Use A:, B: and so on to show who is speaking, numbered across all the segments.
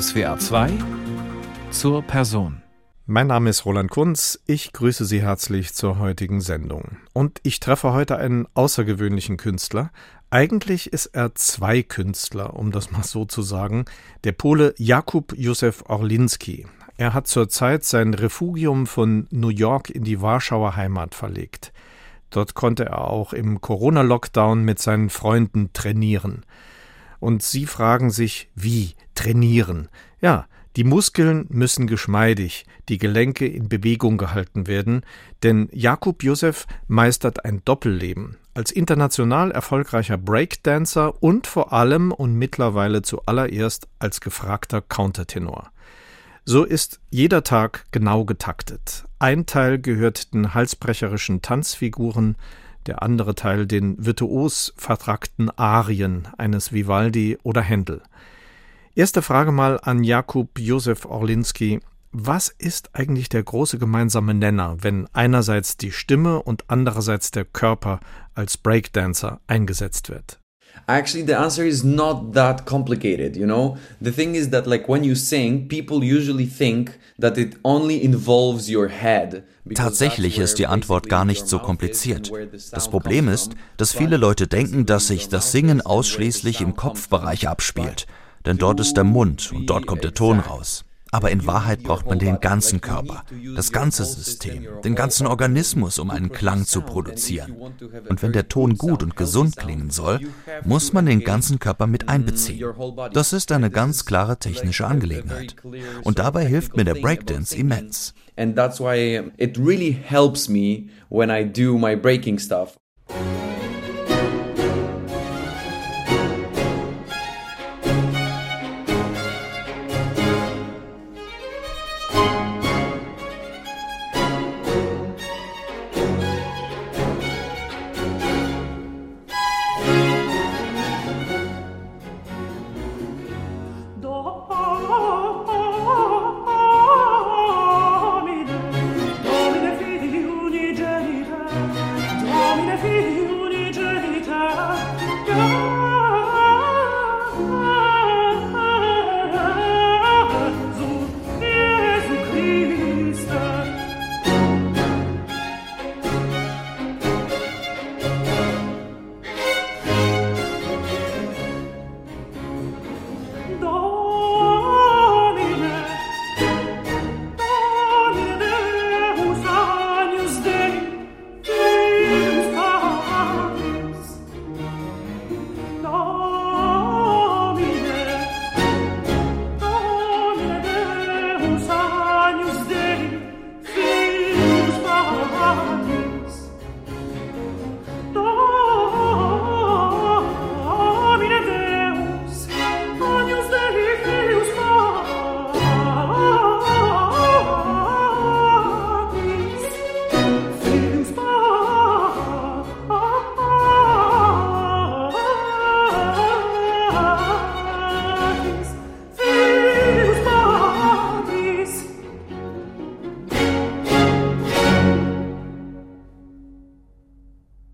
A: SWA 2 zur Person.
B: Mein Name ist Roland Kunz. Ich grüße Sie herzlich zur heutigen Sendung. Und ich treffe heute einen außergewöhnlichen Künstler. Eigentlich ist er zwei Künstler, um das mal so zu sagen. Der Pole Jakub Józef Orlinski. Er hat zurzeit sein Refugium von New York in die Warschauer Heimat verlegt. Dort konnte er auch im Corona-Lockdown mit seinen Freunden trainieren. Und Sie fragen sich, wie trainieren? Ja, die Muskeln müssen geschmeidig, die Gelenke in Bewegung gehalten werden, denn Jakub Josef meistert ein Doppelleben als international erfolgreicher Breakdancer und vor allem und mittlerweile zuallererst als gefragter Countertenor. So ist jeder Tag genau getaktet. Ein Teil gehört den halsbrecherischen Tanzfiguren, der andere Teil den virtuos vertrackten Arien eines Vivaldi oder Händel. Erste Frage mal an Jakub Josef Orlinski. Was ist eigentlich der große gemeinsame Nenner, wenn einerseits die Stimme und andererseits der Körper als Breakdancer eingesetzt wird?
C: Actually, the answer is not that complicated, you know? The thing is that, like, when you sing, people usually think that it only involves your head.
D: Tatsächlich ist die Antwort gar nicht so kompliziert. Das Problem ist, dass viele Leute denken, dass sich das Singen ausschließlich im Kopfbereich abspielt. Denn dort ist der Mund und dort kommt der Ton raus. Aber in Wahrheit braucht man den ganzen Körper, das ganze System, den ganzen Organismus, um einen Klang zu produzieren. Und wenn der Ton gut und gesund klingen soll, muss man den ganzen Körper mit einbeziehen. Das ist eine ganz klare technische Angelegenheit. Und dabei hilft mir der Breakdance immens.
C: And that's why it really helps me when I do my breaking stuff.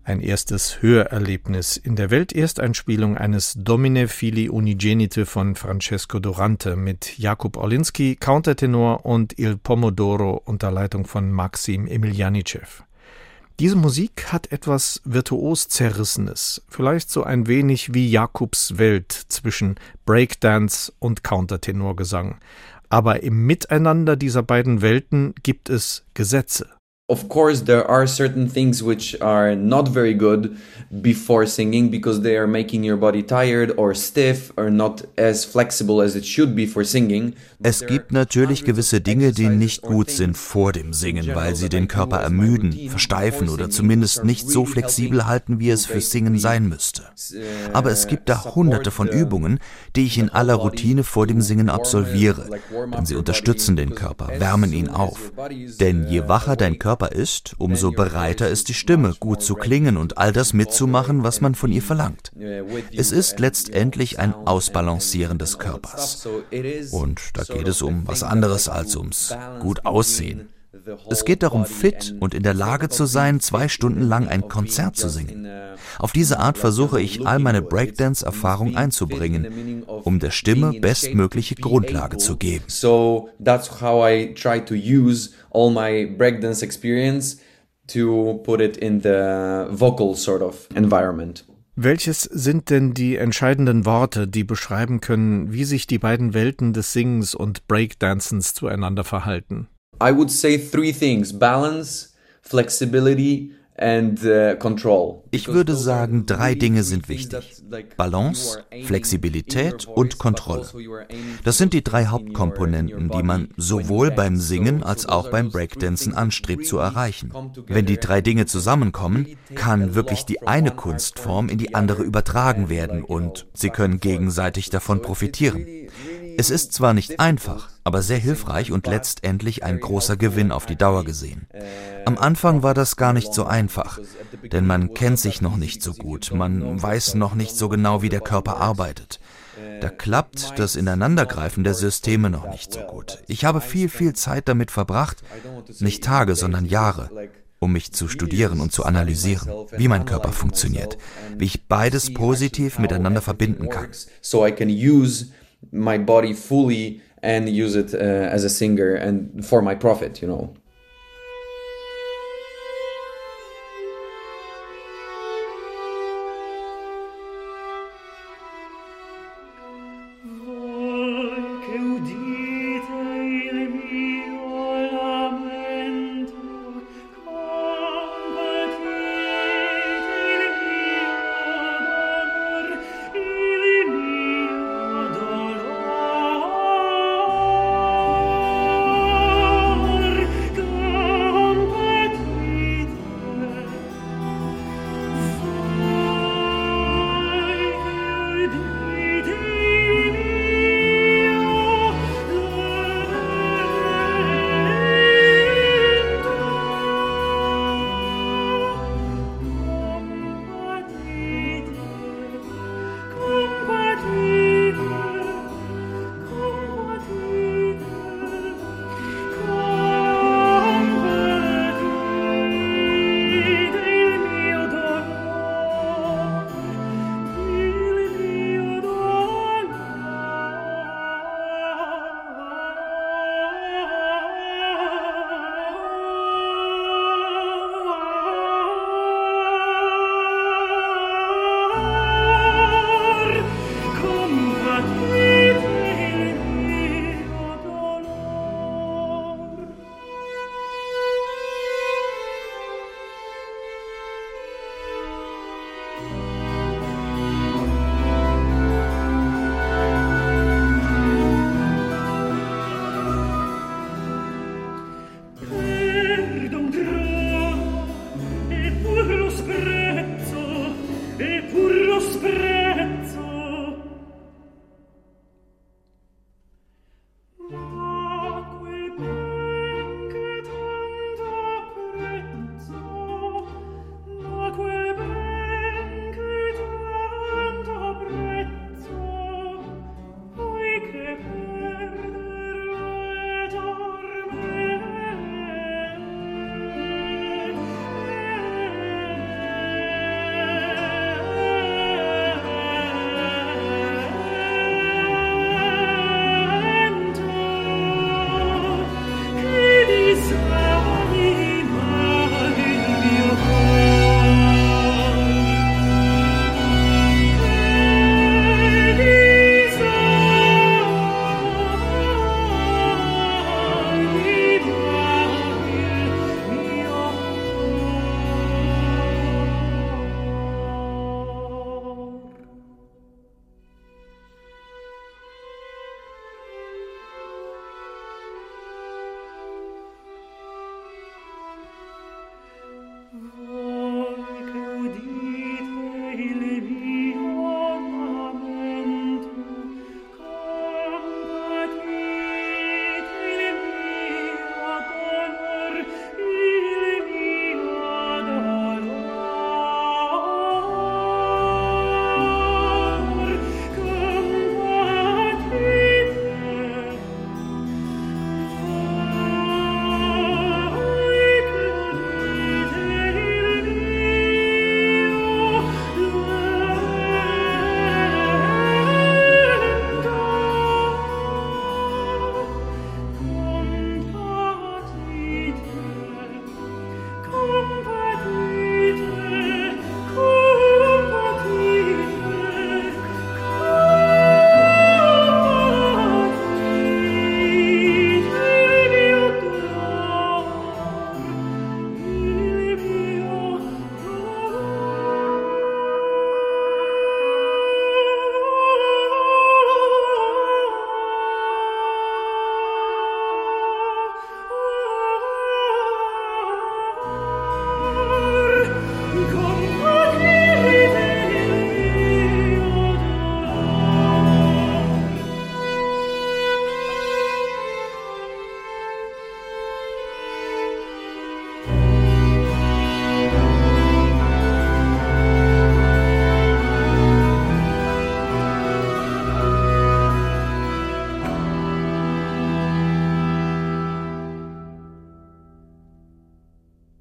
B: Ein erstes Hörerlebnis in der Weltersteinspielung eines Domine Fili Unigenite von Francesco Durante mit Jakub Orlinski, Countertenor und Il Pomodoro unter Leitung von Maxim Emilianicev. Diese Musik hat etwas virtuos Zerrissenes, vielleicht so ein wenig wie Jakubs Welt zwischen Breakdance und Countertenorgesang. Aber im Miteinander dieser beiden Welten gibt es Gesetze.
C: Of course, there are certain things which are not very good before singing because they are making your body tired or stiff or not as flexible as it should be for singing.
D: Es gibt natürlich gewisse Dinge, die nicht gut sind vor dem Singen, weil sie den Körper ermüden, versteifen oder zumindest nicht so flexibel halten, wie es für Singen sein müsste. Aber es gibt da hunderte von Übungen, die ich in aller Routine vor dem Singen absolviere, denn sie unterstützen den Körper, wärmen ihn auf. Denn je wacher dein Körper Körper ist, umso bereiter ist die Stimme, gut zu klingen und all das mitzumachen, was man von ihr verlangt. Es ist letztendlich ein Ausbalancieren des Körpers. Und da geht es um was anderes als ums gut aussehen. Es geht darum, fit und in der Lage zu sein, zwei Stunden lang ein Konzert zu singen. Auf diese Art versuche ich, all meine Breakdance-Erfahrung einzubringen, um der Stimme bestmögliche Grundlage zu geben.
C: So that's how I try to use all my breakdance experience to put it in the vocal sort of environment.
B: Welches sind denn die entscheidenden Worte, die beschreiben können, wie sich die beiden Welten des Singens und Breakdancens zueinander verhalten?
C: I would say three things: balance, flexibility and Uh,
D: ich würde sagen, drei Dinge sind wichtig. Balance, Flexibilität und Kontrolle. Also das sind die drei Hauptkomponenten, die man sowohl beim Singen als auch beim Breakdancen anstrebt zu erreichen. Wenn die drei Dinge zusammenkommen, kann wirklich die eine Kunstform in die andere übertragen werden und sie können gegenseitig davon profitieren. Es ist zwar nicht einfach, aber sehr hilfreich und letztendlich ein großer Gewinn auf die Dauer gesehen. Am Anfang war das gar nicht so einfach, denn man kennt sich noch nicht so gut, man weiß noch nicht so genau, wie der Körper arbeitet. Da klappt das Ineinandergreifen der Systeme noch nicht so gut. Ich habe viel, viel Zeit damit verbracht, nicht Tage, sondern Jahre, um mich zu studieren und zu analysieren, wie mein Körper funktioniert, wie ich beides positiv miteinander verbinden kann
C: my body fully and use it uh, as a singer and for my profit, you know.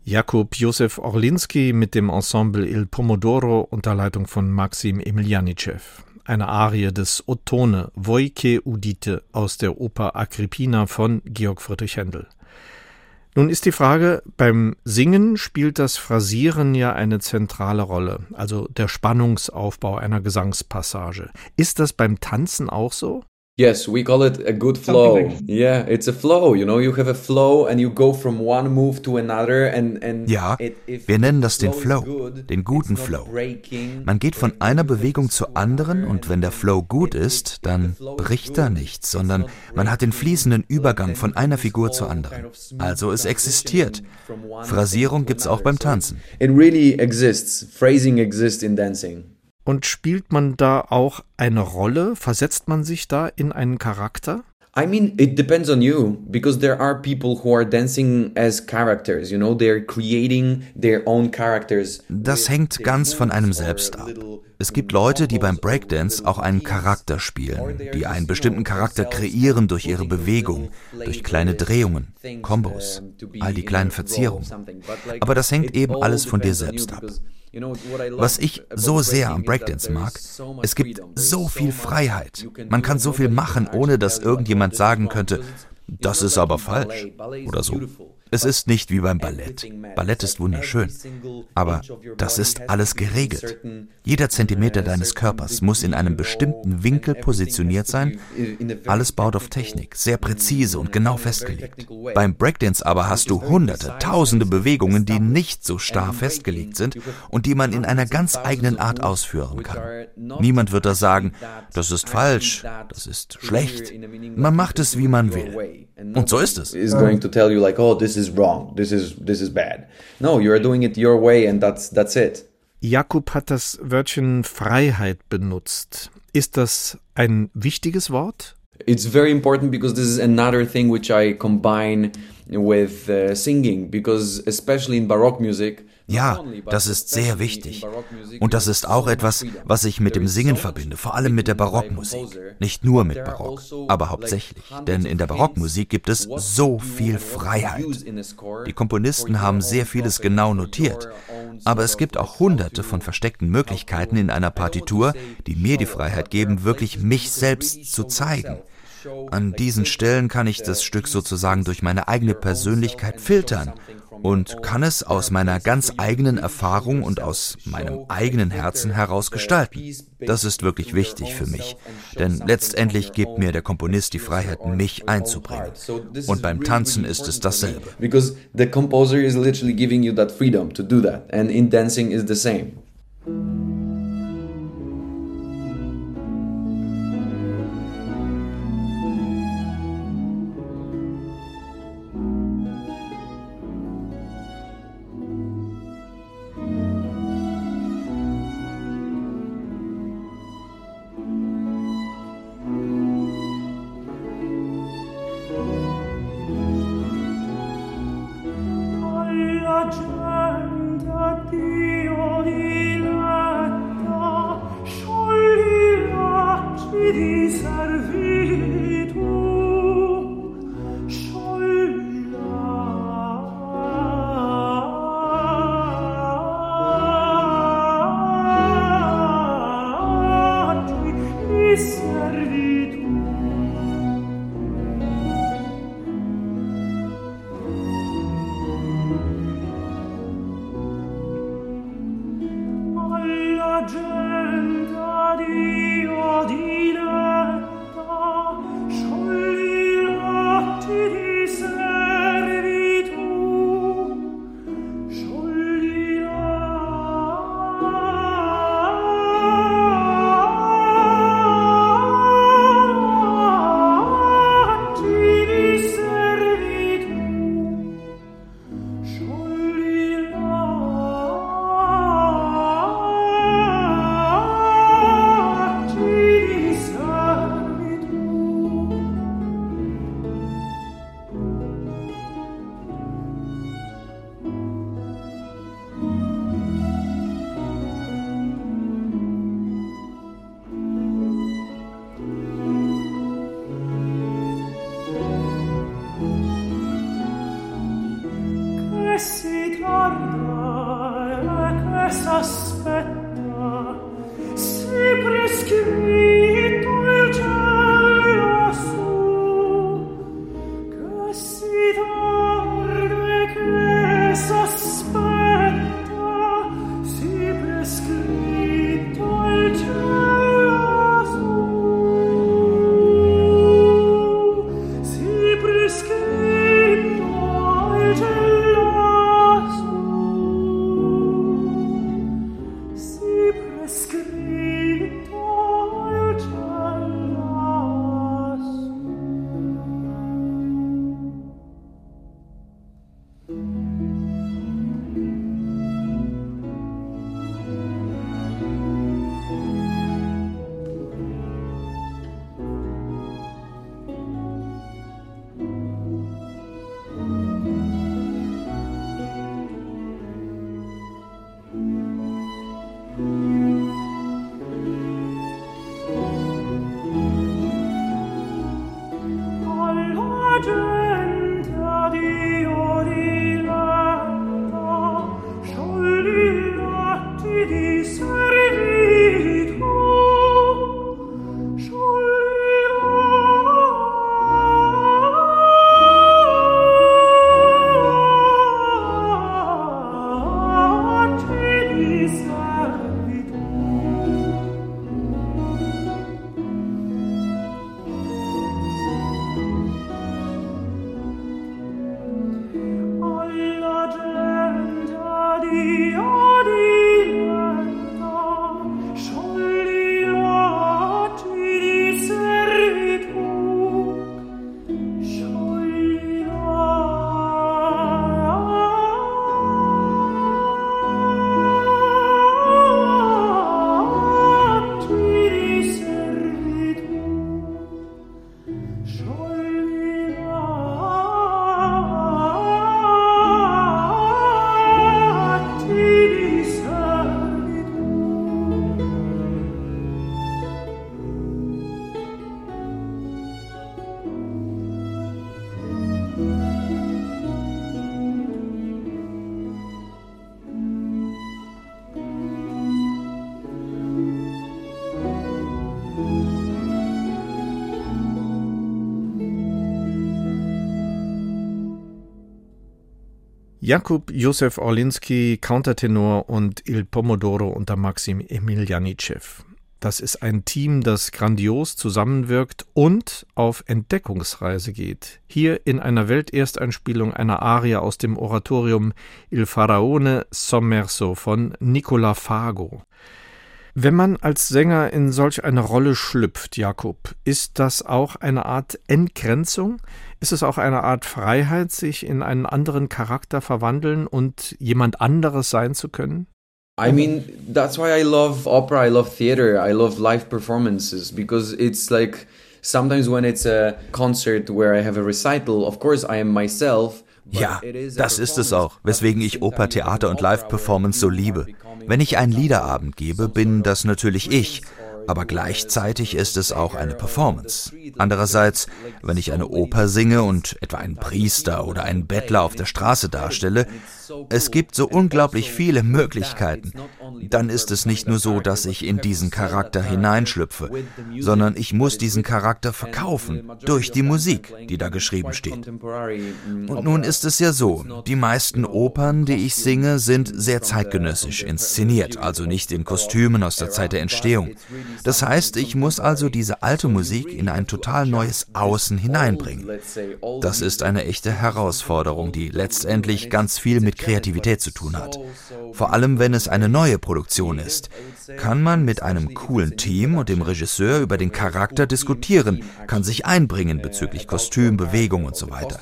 B: Jakub Josef Orlinski mit dem Ensemble Il Pomodoro unter Leitung von Maxim Emilianicev. Eine Arie des Ottone Voike Udite aus der Oper Agrippina von Georg Friedrich Händel. Nun ist die Frage, beim Singen spielt das Phrasieren ja eine zentrale Rolle, also der Spannungsaufbau einer Gesangspassage. Ist das beim Tanzen auch so?
C: Yes, we call it a good flow. Like yeah, it's a flow. You know, you have a flow and you go from one move to another and and
D: Ja, wir nennen das den Flow, den guten Flow. Man geht von einer Bewegung zur anderen und wenn der Flow gut ist, dann bricht da nichts, sondern man hat den fließenden Übergang von einer Figur zur anderen. Also es existiert. Phrasierung gibt's auch beim Tanzen.
C: It really exists. Phrasing exists in dancing.
B: Und spielt man da auch eine Rolle? Versetzt man sich da in einen Charakter?
C: I mean, it depends on you because there are people who are dancing as characters, you know, they're creating their own characters.
D: Das hängt ganz von einem selbst ab. Es gibt Leute, die beim Breakdance auch einen Charakter spielen, die einen bestimmten Charakter kreieren durch ihre Bewegung, durch kleine Drehungen, Kombos, all die kleinen Verzierungen. Aber das hängt eben alles von dir selbst ab. Was ich so sehr am Breakdance mag, es gibt so viel Freiheit. Man kann so viel machen, ohne dass irgendjemand sagen könnte, das ist aber falsch oder so. Es ist nicht wie beim Ballett. Ballett ist wunderschön. Aber das ist alles geregelt. Jeder Zentimeter deines Körpers muss in einem bestimmten Winkel positioniert sein. Alles baut auf Technik, sehr präzise und genau festgelegt. Beim Breakdance aber hast du hunderte, tausende Bewegungen, die nicht so starr festgelegt sind und die man in einer ganz eigenen Art ausführen kann. Niemand wird da sagen, das ist falsch, das ist schlecht. Man macht es, wie man will. Und so ist es
C: is going to tell you like, oh, this is wrong, this is this is bad. No, you are doing it your way and that's that's it.
B: Jakob hat das Wörtchen Freiheit benutzt. Ist das ein wichtiges Wort?
C: It's very important because this is another thing which I combine with uh, singing because especially in Baroque music
D: ja, das ist sehr wichtig. Und das ist auch etwas, was ich mit dem Singen verbinde, vor allem mit der Barockmusik. Nicht nur mit Barock, aber hauptsächlich. Denn in der Barockmusik gibt es so viel Freiheit. Die Komponisten haben sehr vieles genau notiert. Aber es gibt auch hunderte von versteckten Möglichkeiten in einer Partitur, die mir die Freiheit geben, wirklich mich selbst zu zeigen. An diesen Stellen kann ich das Stück sozusagen durch meine eigene Persönlichkeit filtern und kann es aus meiner ganz eigenen Erfahrung und aus meinem eigenen Herzen heraus gestalten. Das ist wirklich wichtig für mich, denn letztendlich gibt mir der Komponist die Freiheit, mich einzubringen. Und beim Tanzen ist es dasselbe.
C: Because the is literally giving you that freedom to do that and in dancing is the same.
B: Jakub Josef Orlinski, Countertenor und Il Pomodoro unter Maxim Emiljanitschew. Das ist ein Team, das grandios zusammenwirkt und auf Entdeckungsreise geht. Hier in einer Weltersteinspielung einer Arie aus dem Oratorium Il Faraone Sommerso von Nicola Fago. Wenn man als Sänger in solch eine Rolle schlüpft, Jakob, ist das auch eine Art Entgrenzung? Ist es auch eine Art Freiheit, sich in einen anderen Charakter verwandeln und jemand anderes sein zu können?
D: I mean, that's why I love opera, I love theater, I love live performances because it's like sometimes when it's a concert where I have a recital, of course I am myself.
C: Ja, das ist es auch, weswegen ich Oper, Theater und Live-Performance so liebe. Wenn ich einen Liederabend gebe, bin das natürlich ich, aber gleichzeitig ist es auch eine Performance. Andererseits, wenn ich eine Oper singe und etwa einen Priester oder einen Bettler auf der Straße darstelle, es gibt so unglaublich viele Möglichkeiten. Dann ist es nicht nur so, dass ich in diesen Charakter hineinschlüpfe, sondern ich muss diesen Charakter verkaufen durch die Musik, die da geschrieben steht. Und nun ist es ja so, die meisten Opern, die ich singe, sind sehr zeitgenössisch inszeniert, also nicht in Kostümen aus der Zeit der Entstehung. Das heißt, ich muss also diese alte Musik in ein total neues Außen hineinbringen. Das ist eine echte Herausforderung, die letztendlich ganz viel mit Kreativität zu tun hat. Vor allem, wenn es eine neue Produktion ist, kann man mit einem coolen Team und dem Regisseur über den Charakter diskutieren, kann sich einbringen bezüglich Kostüm, Bewegung und so weiter.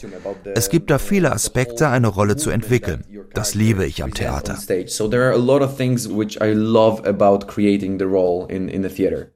C: Es gibt da viele Aspekte, eine Rolle zu entwickeln. Das liebe ich am Theater. So there are a lot of things which I love about creating the role in, in the theater.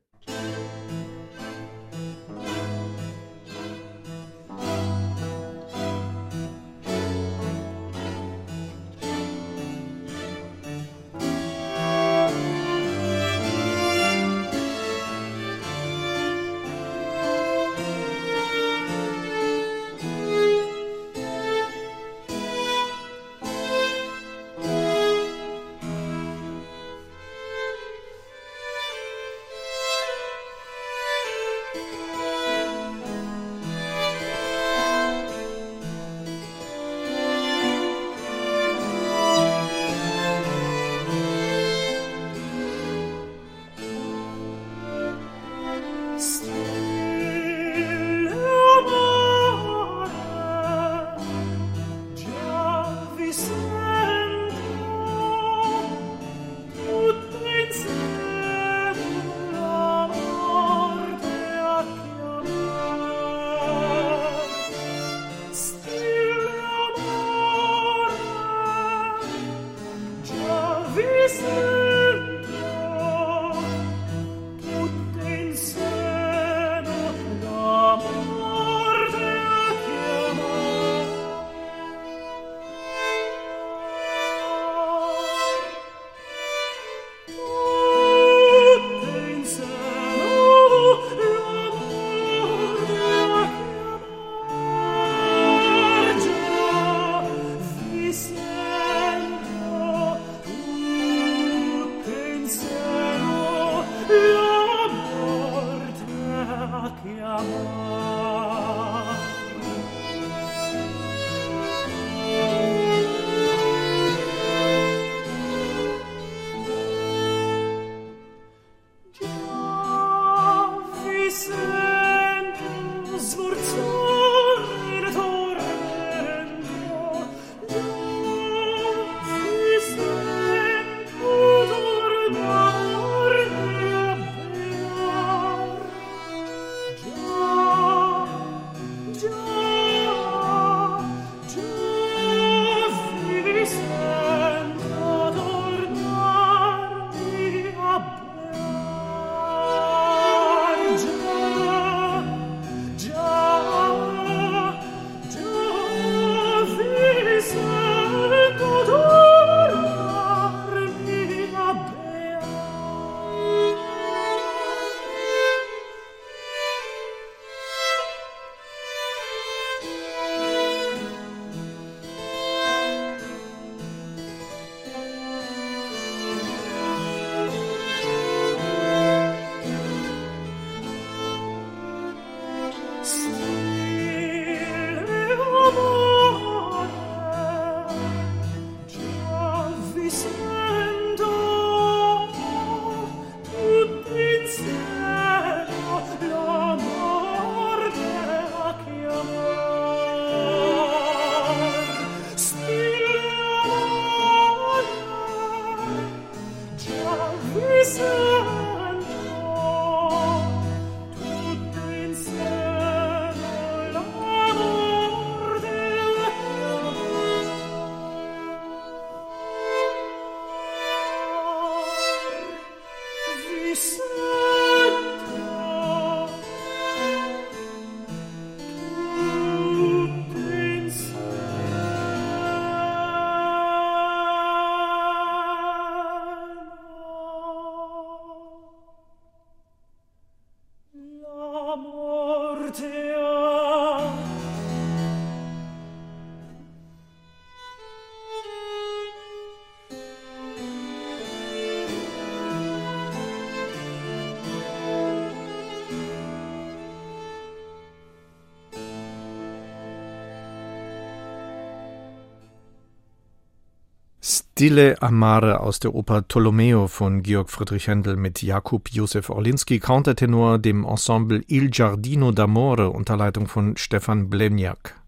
B: Stille Amare aus der Oper Tolomeo von Georg Friedrich Händel mit Jakub Josef Orlinski, Countertenor dem Ensemble Il Giardino d'Amore unter Leitung von Stefan Blemjak.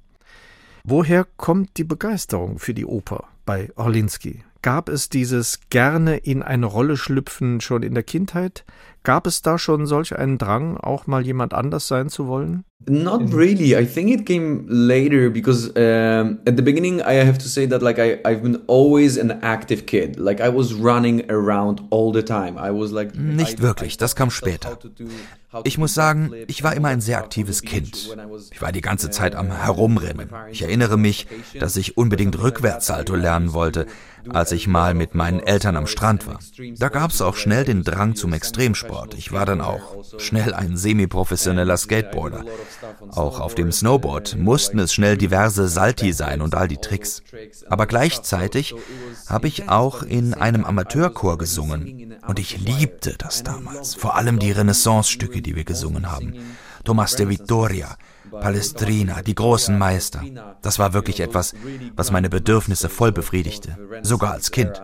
B: Woher kommt die Begeisterung für die Oper bei Orlinski? Gab es dieses gerne in eine Rolle schlüpfen schon in der Kindheit? Gab es da schon solch einen Drang, auch mal jemand anders sein zu wollen?
C: Not really. I think it came later because um, at the beginning I have to say that like I I've been always an active kid. Like I was running around all the time. I was like
D: Nicht wirklich, das kam später. Ich muss sagen, ich war immer ein sehr aktives Kind. Ich war die ganze Zeit am Herumrennen. Ich erinnere mich, dass ich unbedingt Rückwärtssalto lernen wollte, als ich mal mit meinen Eltern am Strand war. Da gab es auch schnell den Drang zum Extremsport. Ich war dann auch schnell ein semi-professioneller Skateboarder. Auch auf dem Snowboard mussten es schnell diverse Salti sein und all die Tricks. Aber gleichzeitig habe ich auch in einem Amateurchor gesungen und ich liebte das damals. Vor allem die Renaissance-Stücke, die wir gesungen haben. Thomas de Vittoria, Palestrina, die großen Meister. Das war wirklich etwas, was meine Bedürfnisse voll befriedigte, sogar als Kind.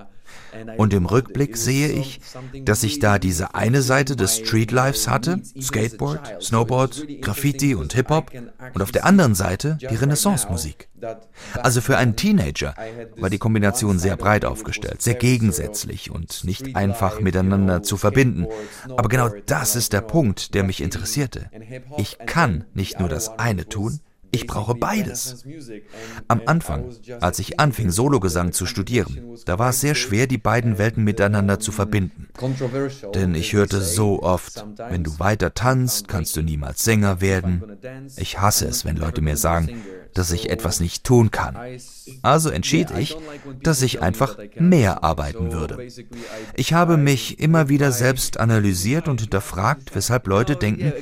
D: Und im Rückblick sehe ich, dass ich da diese eine Seite des Streetlifes hatte, Skateboard, Snowboard, Graffiti und Hip-Hop, und auf der anderen Seite die Renaissance-Musik. Also für einen Teenager war die Kombination sehr breit aufgestellt, sehr gegensätzlich und nicht einfach miteinander zu verbinden. Aber genau das ist der Punkt, der mich interessierte. Ich kann nicht nur das eine tun, ich brauche beides. Am Anfang, als ich anfing, Sologesang zu studieren, da war es sehr schwer, die beiden Welten miteinander zu verbinden. Denn ich hörte so oft, wenn du weiter tanzt, kannst du niemals Sänger werden. Ich hasse es, wenn Leute mir sagen, dass ich etwas nicht tun kann. Also entschied ich, dass ich einfach mehr arbeiten würde. Ich habe mich immer wieder selbst analysiert und hinterfragt, weshalb Leute denken,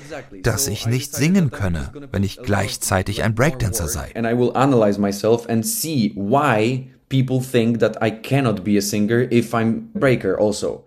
D: dass ich nicht singen könne, wenn ich gleichzeitig ein Breakdancer sei.
C: People think that I cannot be a singer if I'm breaker also.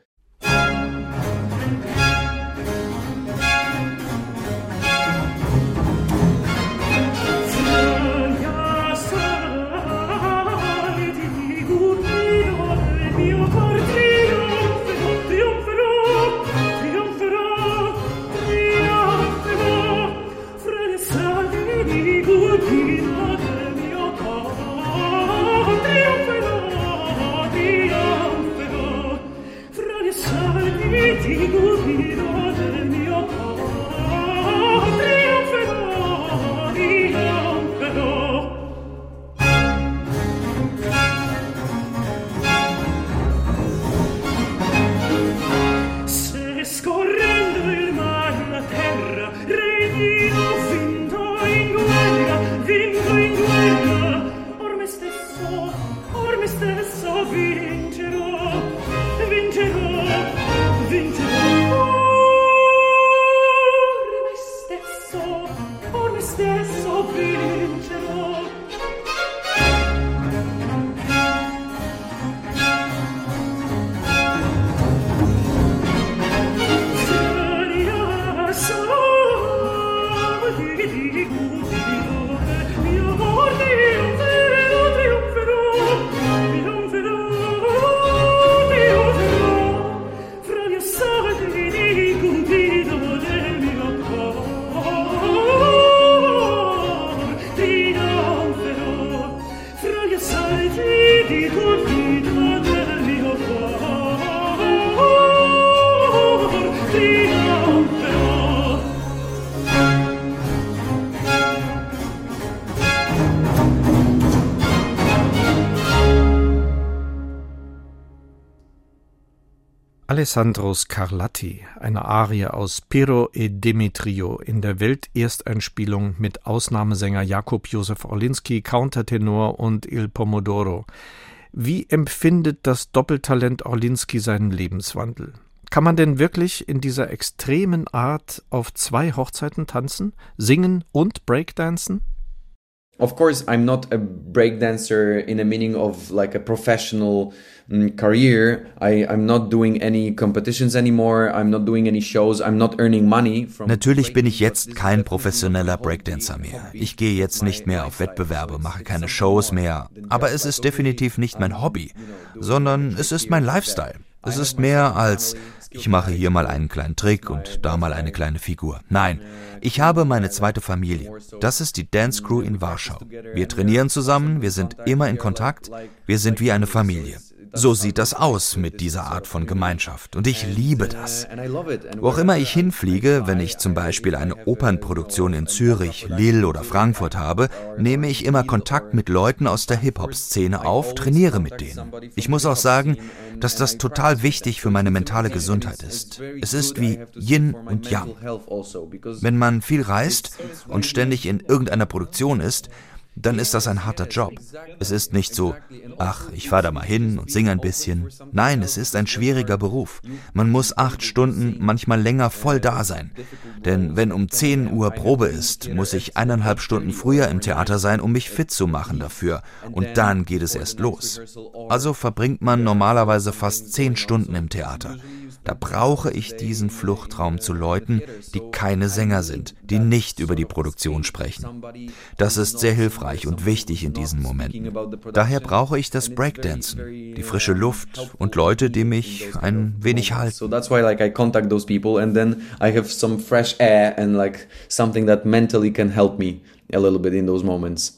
B: Alessandro Scarlatti, eine Arie aus Piero e Demetrio in der Weltersteinspielung mit Ausnahmesänger Jakub Josef Orlinski, Countertenor und Il Pomodoro. Wie empfindet das Doppeltalent Orlinski seinen Lebenswandel? Kann man denn wirklich in dieser extremen Art auf zwei Hochzeiten tanzen, singen und Breakdancen?
C: Of course, I'm not a breakdancer in a meaning of like a professional mm, career. I, I'm not doing any competitions anymore. I'm not doing any shows. I'm not earning money from
D: Natürlich bin ich jetzt kein professioneller Breakdancer mehr. Ich gehe jetzt nicht mehr auf Wettbewerbe, mache keine Shows mehr. Aber es ist definitiv nicht mein Hobby, sondern es ist mein Lifestyle. Es ist mehr als ich mache hier mal einen kleinen Trick und da mal eine kleine Figur. Nein, ich habe meine zweite Familie. Das ist die Dance Crew in Warschau. Wir trainieren zusammen, wir sind immer in Kontakt, wir sind wie eine Familie. So sieht das aus mit dieser Art von Gemeinschaft. Und ich liebe das. Wo auch immer ich hinfliege, wenn ich zum Beispiel eine Opernproduktion in Zürich, Lille oder Frankfurt habe, nehme ich immer Kontakt mit Leuten aus der Hip-Hop-Szene auf, trainiere mit denen. Ich muss auch sagen, dass das total wichtig für meine mentale Gesundheit ist. Es ist wie Yin und Yang. Wenn man viel reist und ständig in irgendeiner Produktion ist, dann ist das ein harter Job. Es ist nicht so, ach, ich fahre da mal hin und singe ein bisschen. Nein, es ist ein schwieriger Beruf. Man muss acht Stunden, manchmal länger voll da sein. Denn wenn um 10 Uhr Probe ist, muss ich eineinhalb Stunden früher im Theater sein, um mich fit zu machen dafür. Und dann geht es erst los. Also verbringt man normalerweise fast zehn Stunden im Theater. Da brauche ich diesen Fluchtraum zu Leuten, die keine Sänger sind, die nicht über die Produktion sprechen. Das ist sehr hilfreich und wichtig in diesen Momenten. Daher brauche ich das Breakdancen, die frische Luft und Leute, die mich ein wenig halten.
C: So that's why like I contact those people and then I have some fresh air and like something that mentally can help me a little bit in those moments.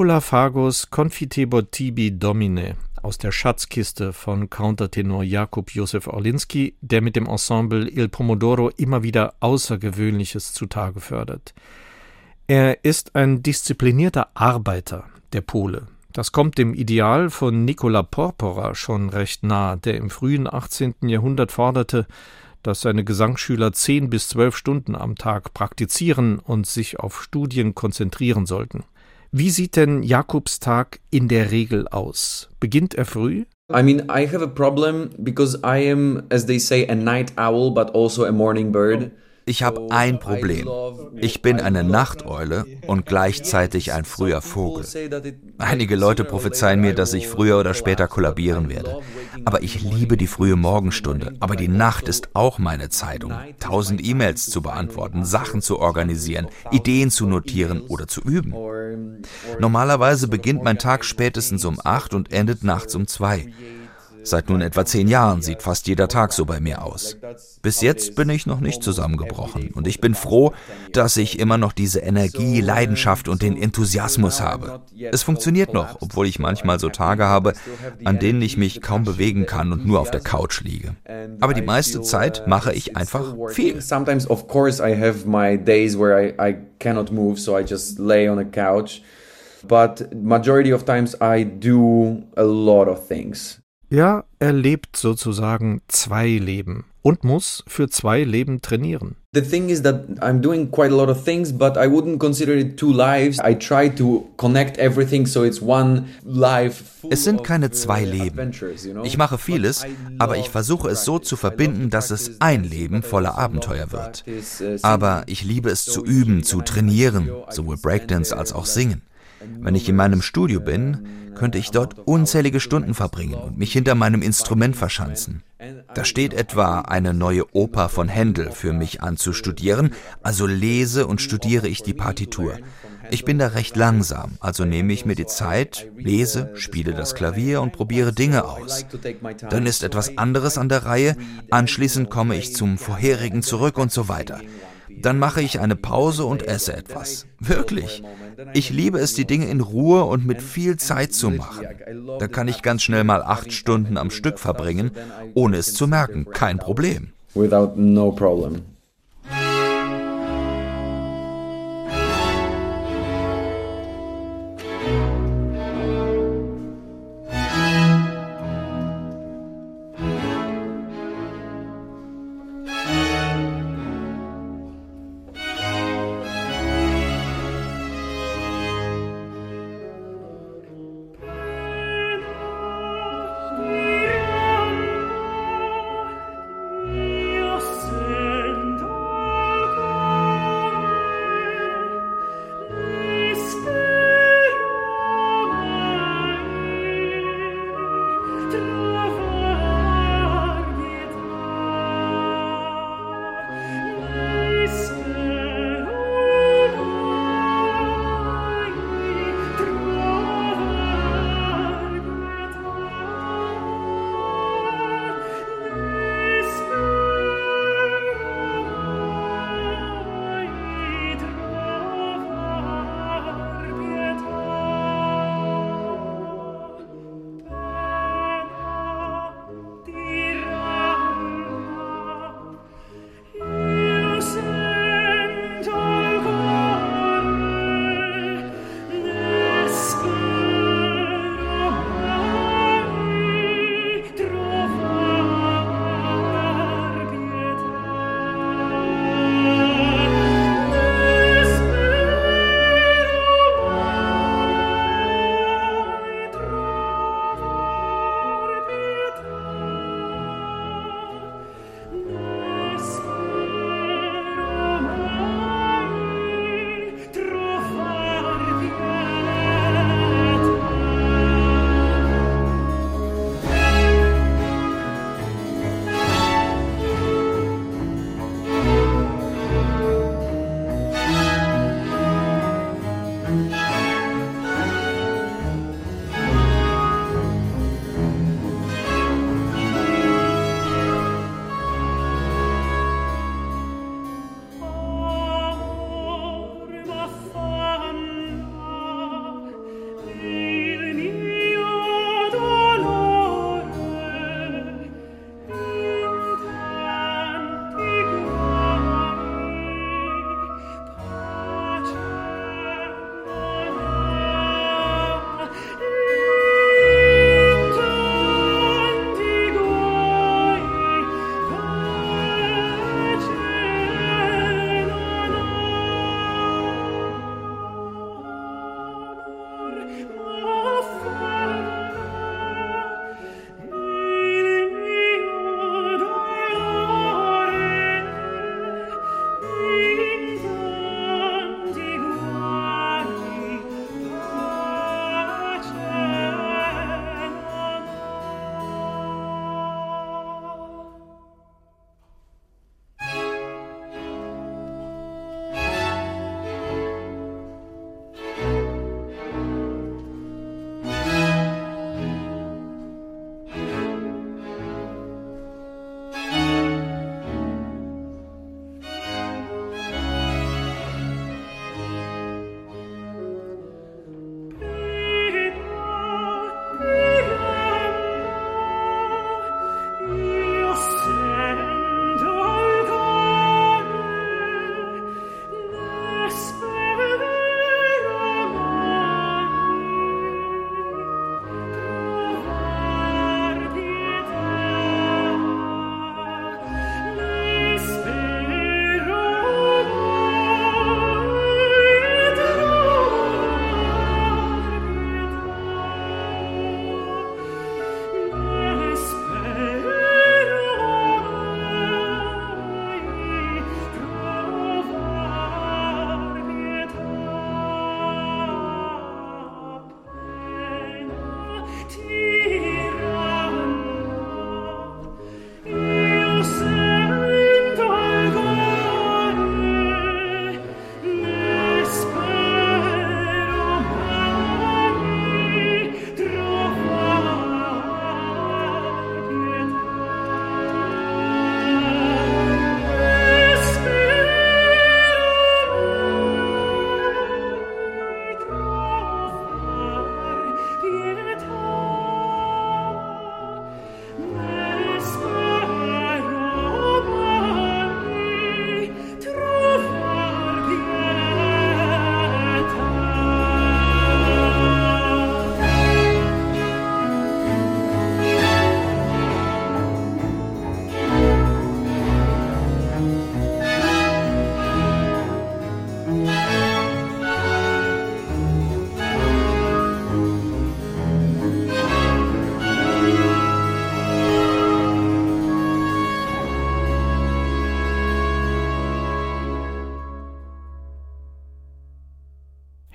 B: Nicola Fagus Confitebor tibi domine, aus der Schatzkiste von Countertenor Jakub Josef Orlinski, der mit dem Ensemble Il Pomodoro immer wieder Außergewöhnliches zutage fördert. Er ist ein disziplinierter Arbeiter, der Pole. Das kommt dem Ideal von Nicola Porpora schon recht nah, der im frühen 18. Jahrhundert forderte, dass seine Gesangsschüler zehn bis zwölf Stunden am Tag praktizieren und sich auf Studien konzentrieren sollten. Wie sieht denn Jakobs Tag in der Regel aus? Beginnt er früh?
C: I mean, I have a problem because I am, as they say, a night owl, but also a morning bird.
D: Ich habe ein Problem. Ich bin eine Nachteule und gleichzeitig ein früher Vogel. Einige Leute prophezeien mir, dass ich früher oder später kollabieren werde. Aber ich liebe die frühe Morgenstunde. Aber die Nacht ist auch meine Zeit, um tausend E-Mails zu beantworten, Sachen zu organisieren, Ideen zu notieren oder zu üben. Normalerweise beginnt mein Tag spätestens um acht und endet nachts um zwei. Seit nun etwa zehn Jahren sieht fast jeder Tag so bei mir aus. Bis jetzt bin ich noch nicht zusammengebrochen und ich bin froh, dass ich immer noch diese Energie, Leidenschaft und den Enthusiasmus habe. Es funktioniert noch, obwohl ich manchmal so Tage habe, an denen ich mich kaum bewegen kann und nur auf der Couch liege. Aber die meiste Zeit mache ich einfach viel.
C: Sometimes of course I have my days where I, I cannot move so I just lay on a couch. But majority of times I do a lot of things.
B: Ja, er lebt sozusagen zwei Leben und muss für zwei Leben trainieren.
C: The thing is that I'm doing quite a lot of things, but I wouldn't consider it two lives. I try to connect everything so it's one life.
D: Es sind keine zwei Leben. Ich mache vieles, aber ich versuche es so zu verbinden, dass es ein Leben voller Abenteuer wird. Aber ich liebe es zu üben, zu trainieren, sowohl Breakdance als auch Singen. Wenn ich in meinem Studio bin, könnte ich dort unzählige Stunden verbringen und mich hinter meinem Instrument verschanzen. Da steht etwa eine neue Oper von Händel für mich anzustudieren, also lese und studiere ich die Partitur. Ich bin da recht langsam, also nehme ich mir die Zeit, lese, spiele das Klavier und probiere Dinge aus. Dann ist etwas anderes an der Reihe, anschließend komme ich zum vorherigen zurück und so weiter. Dann mache ich eine Pause und esse etwas. Wirklich. Ich liebe es, die Dinge in Ruhe und mit viel Zeit zu machen. Da kann ich ganz schnell mal acht Stunden am Stück verbringen, ohne es zu merken. Kein Problem.
C: Without no problem.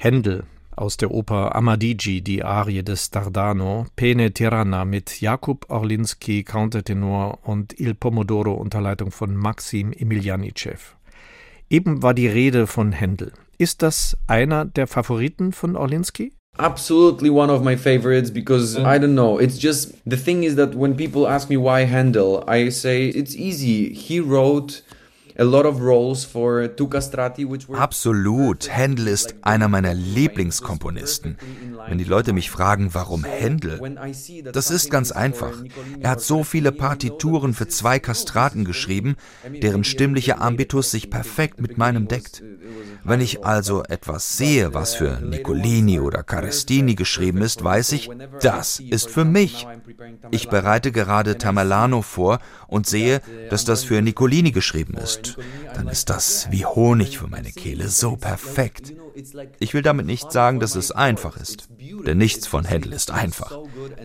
B: Händel aus der Oper Amadigi, die Arie des Dardano, Pene Tirana mit Jakub Orlinski, Countertenor und Il Pomodoro unter Leitung von Maxim Emilianicev. Eben war die Rede von Händel. Ist das einer der Favoriten von Orlinski?
C: Absolutely one of my favorites because I don't know. It's just the thing is that when people ask me why Handel, I say it's easy. He wrote
D: Absolut, Händel ist einer meiner Lieblingskomponisten. Wenn die Leute mich fragen, warum Händel, das ist ganz einfach. Er hat so viele Partituren für zwei Kastraten geschrieben, deren stimmlicher Ambitus sich perfekt mit meinem deckt. Wenn ich also etwas sehe, was für Nicolini oder Carestini geschrieben ist, weiß ich, das ist für mich. Ich bereite gerade Tamerlano vor und sehe, dass das für Nicolini geschrieben ist. Dann ist das wie Honig für meine Kehle, so perfekt. Ich will damit nicht sagen, dass es einfach ist, denn nichts von Händel ist einfach.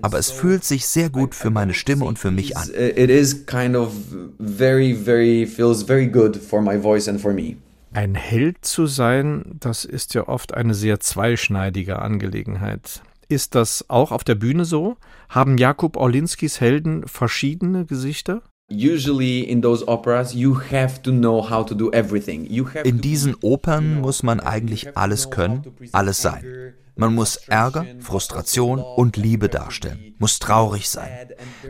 D: Aber es fühlt sich sehr gut für meine Stimme und für mich an.
C: It is kind of very, very, feels very good for my voice and for me.
B: Ein Held zu sein, das ist ja oft eine sehr zweischneidige Angelegenheit. Ist das auch auf der Bühne so? Haben Jakub Orlinskis Helden verschiedene Gesichter?
D: In diesen Opern muss man eigentlich alles können, alles sein. Man muss Ärger, Frustration und Liebe darstellen, muss traurig sein.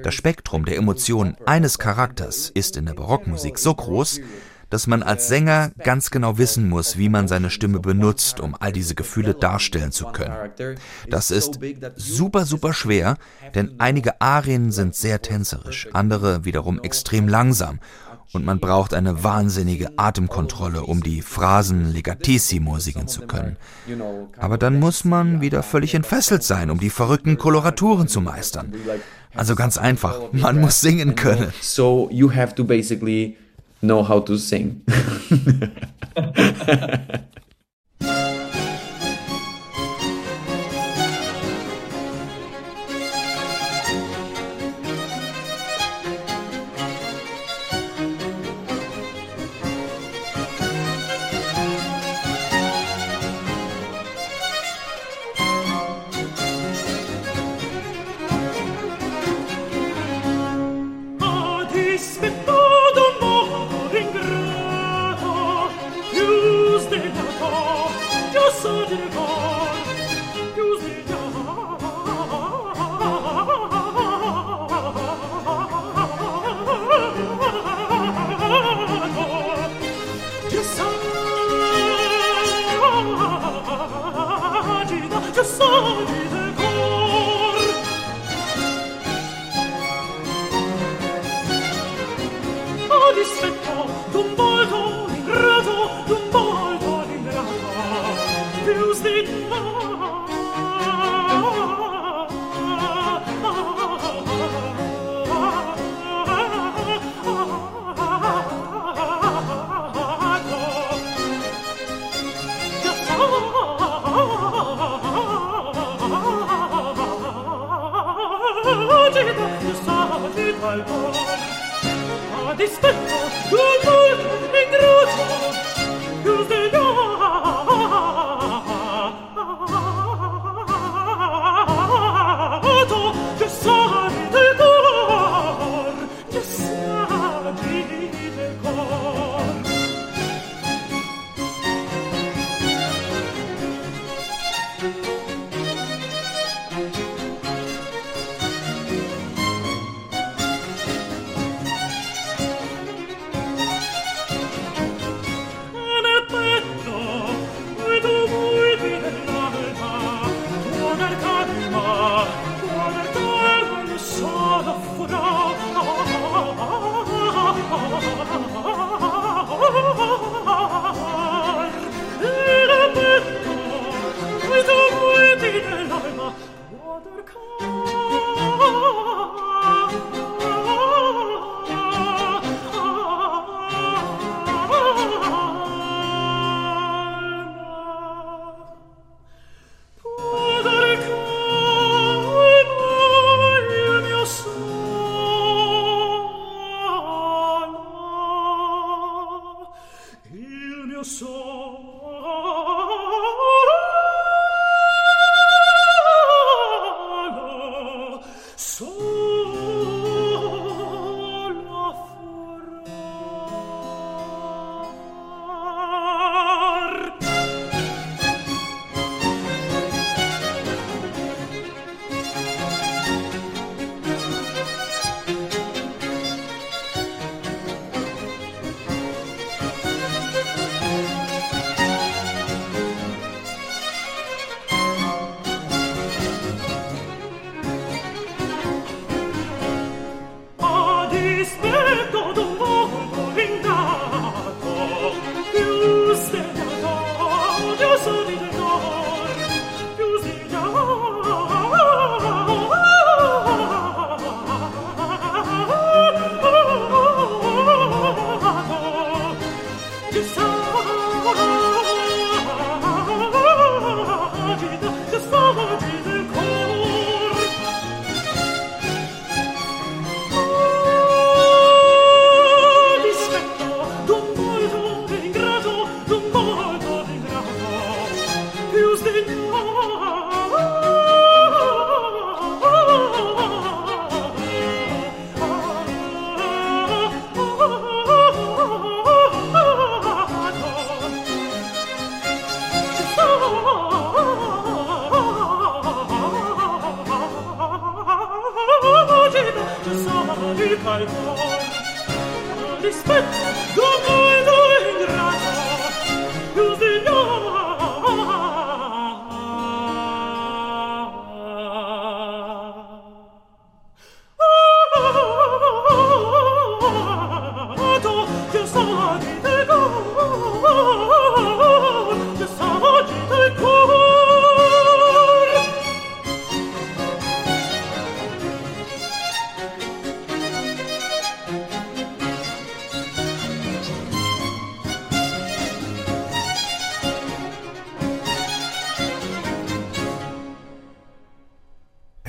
D: Das Spektrum der Emotionen eines Charakters ist in der Barockmusik so groß, dass man als Sänger ganz genau wissen muss, wie man seine Stimme benutzt, um all diese Gefühle darstellen zu können. Das ist super, super schwer, denn einige Arien sind sehr tänzerisch, andere wiederum extrem langsam und man braucht eine wahnsinnige Atemkontrolle, um die Phrasen legatissimo singen zu können. Aber dann muss man wieder völlig entfesselt sein, um die verrückten Koloraturen zu meistern. Also ganz einfach, man muss singen können.
C: So you have to basically know how to sing.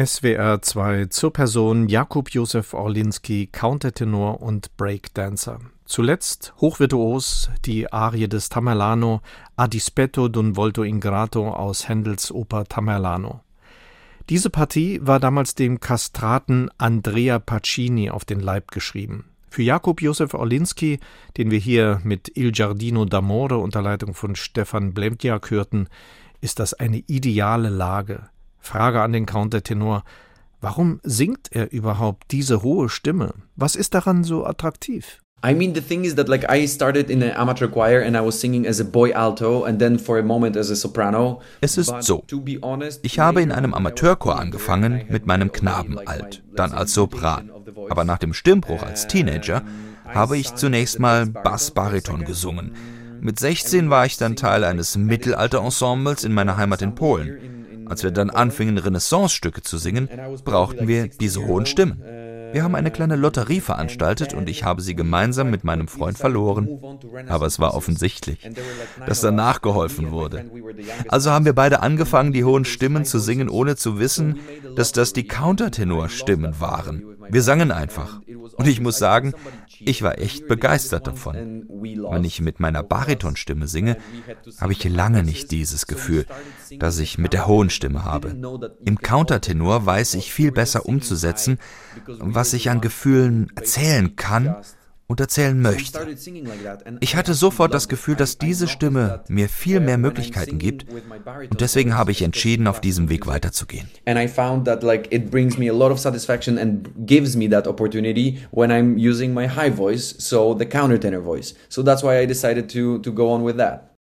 B: SWR 2 zur Person Jakub Josef Orlinski, Countertenor und Breakdancer. Zuletzt hochvirtuos die Arie des Tamerlano A dispetto d'un volto ingrato aus Händels Oper Tamerlano. Diese Partie war damals dem Kastraten Andrea Pacini auf den Leib geschrieben. Für Jakub Josef Orlinski, den wir hier mit Il Giardino d'Amore unter Leitung von Stefan Blemtjak hörten, ist das eine ideale Lage. Frage an den Countertenor. Warum singt er überhaupt diese hohe Stimme? Was ist daran so attraktiv?
C: I mean, the thing is that like I started in an amateur choir and I was singing as a boy alto and then for a moment as a soprano.
D: Es ist so. Ich habe in einem Amateurchor angefangen mit meinem Knabenalt, dann als Sopran. Aber nach dem Stimmbruch als Teenager habe ich zunächst mal Bass-Bariton gesungen. Mit 16 war ich dann Teil eines Mittelalter-Ensembles in meiner Heimat in Polen. Als wir dann anfingen, Renaissance-Stücke zu singen, brauchten wir diese hohen Stimmen. Wir haben eine kleine Lotterie veranstaltet und ich habe sie gemeinsam mit meinem Freund verloren. Aber es war offensichtlich, dass danach geholfen wurde. Also haben wir beide angefangen, die hohen Stimmen zu singen, ohne zu wissen, dass das die Countertenor-Stimmen waren. Wir sangen einfach. Und ich muss sagen, ich war echt begeistert davon. Wenn ich mit meiner Baritonstimme singe, habe ich lange nicht dieses Gefühl, das ich mit der hohen Stimme habe. Im Countertenor weiß ich viel besser umzusetzen, was ich an Gefühlen erzählen kann und erzählen möchte. Ich hatte sofort das Gefühl, dass diese Stimme mir viel mehr Möglichkeiten gibt und deswegen habe ich entschieden, auf diesem Weg weiterzugehen. And I found that like it brings me a lot of satisfaction and gives me that opportunity when I'm using my high voice, so the countertenor voice. So that's why I decided to to go on with that.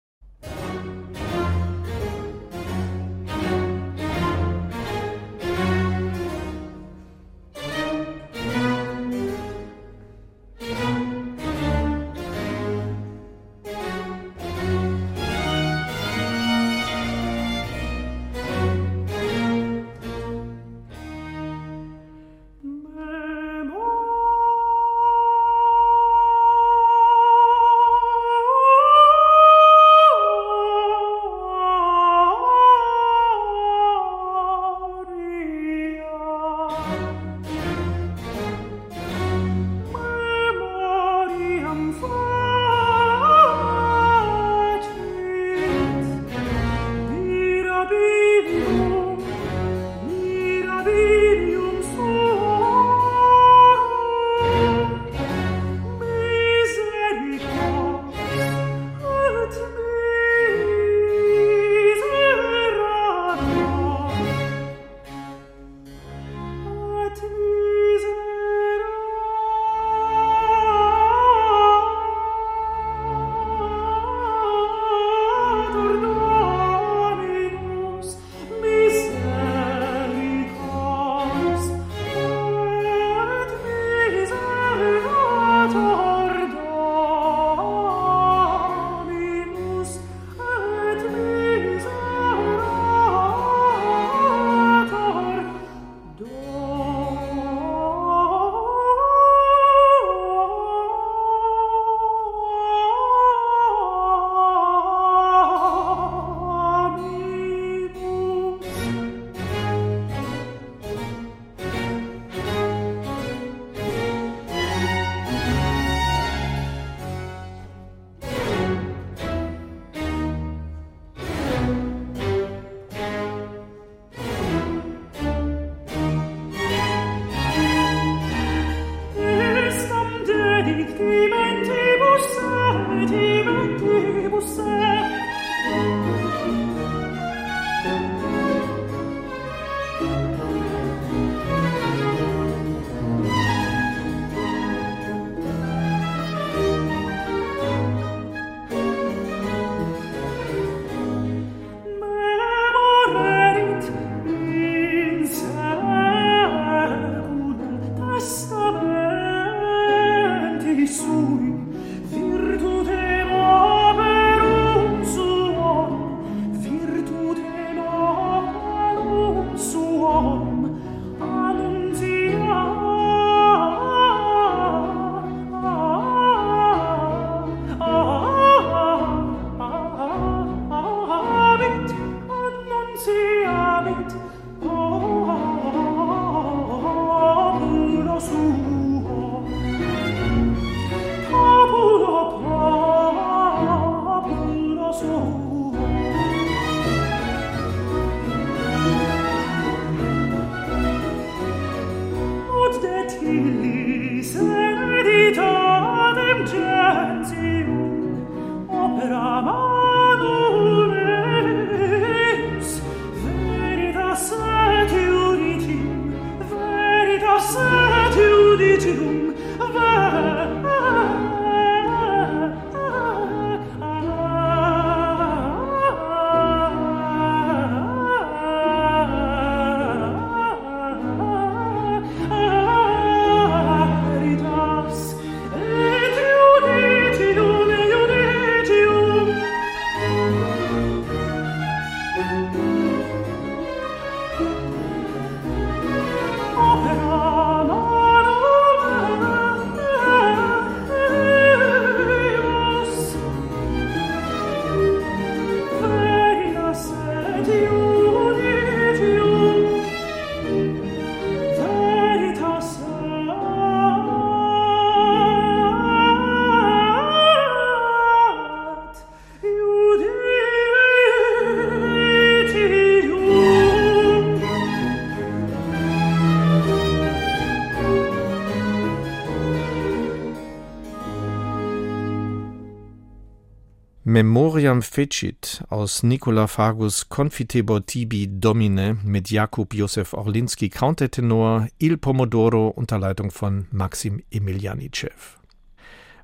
B: Memoriam fecit aus Nicola Fagus Confitebor tibi Domine mit Jakub Josef Orlinski Countertenor Il Pomodoro unter Leitung von Maxim Emilianitschew.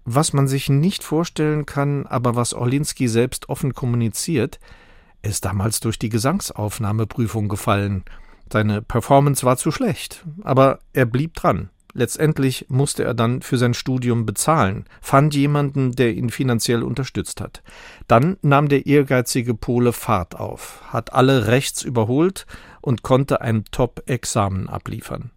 B: Was man sich nicht vorstellen kann, aber was Orlinski selbst offen kommuniziert, ist damals durch die Gesangsaufnahmeprüfung gefallen. Seine Performance war zu schlecht, aber er blieb dran. Letztendlich musste er dann für sein Studium bezahlen, fand jemanden, der ihn finanziell unterstützt hat. Dann nahm der ehrgeizige Pole Fahrt auf, hat alle rechts überholt und konnte ein Top-Examen abliefern.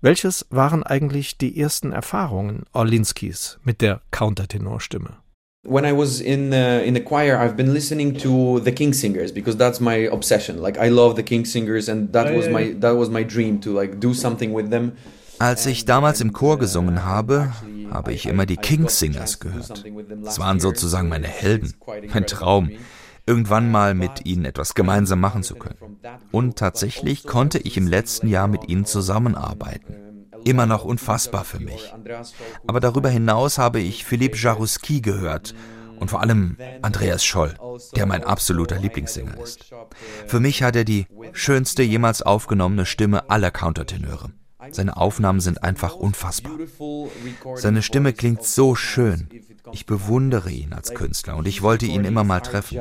B: Welches waren eigentlich die ersten Erfahrungen Orlinskis mit der Countertenorstimme?
C: when I was in uh, in the choir, I've been listening to the King Singers because that's my obsession. Like I love the King Singers, and that was my that was my dream to like do something with them.
D: Als ich damals im Chor gesungen habe, habe ich immer die Kingsingers gehört. Es waren sozusagen meine Helden, mein Traum, irgendwann mal mit ihnen etwas gemeinsam machen zu können. Und tatsächlich konnte ich im letzten Jahr mit ihnen zusammenarbeiten. Immer noch unfassbar für mich. Aber darüber hinaus habe ich Philippe Jarouski gehört und vor allem Andreas Scholl, der mein absoluter Lieblingssänger ist. Für mich hat er die schönste jemals aufgenommene Stimme aller Countertenöre. Seine Aufnahmen sind einfach unfassbar. Seine Stimme klingt so schön. Ich bewundere ihn als Künstler und ich wollte ihn immer mal treffen.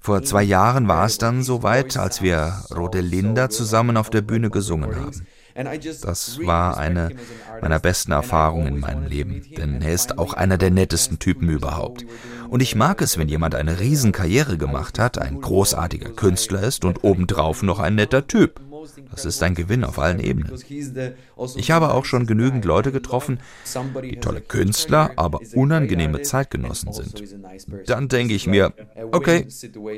D: Vor zwei Jahren war es dann soweit, als wir Rodelinda zusammen auf der Bühne gesungen haben. Das war eine meiner besten Erfahrungen in meinem Leben, denn er ist auch einer der nettesten Typen überhaupt. Und ich mag es, wenn jemand eine Riesenkarriere gemacht hat, ein großartiger Künstler ist und obendrauf noch ein netter Typ. Das ist ein Gewinn auf allen Ebenen. Ich habe auch schon genügend Leute getroffen, die tolle Künstler, aber unangenehme Zeitgenossen sind. Dann denke ich mir, okay,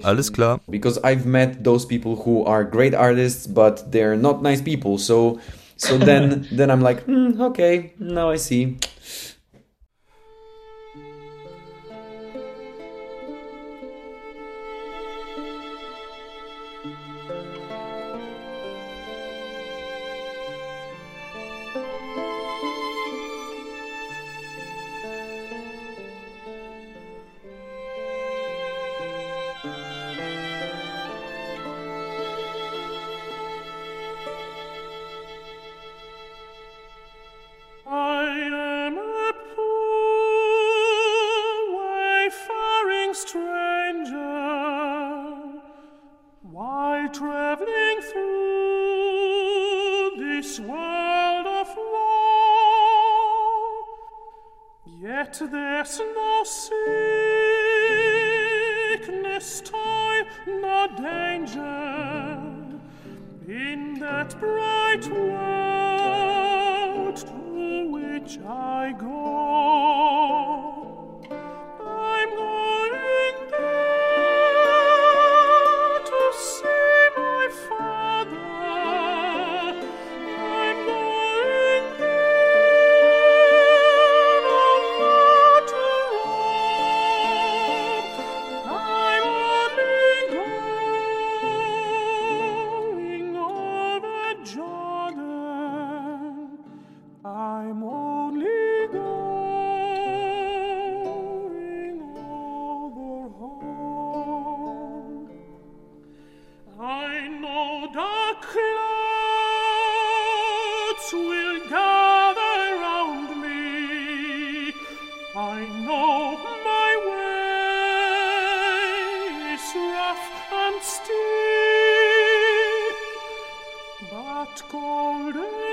D: alles klar.
C: Because I've met those people who are great artists, but they're not nice people. So, so then, then I'm like, hmm, okay, now I see. golden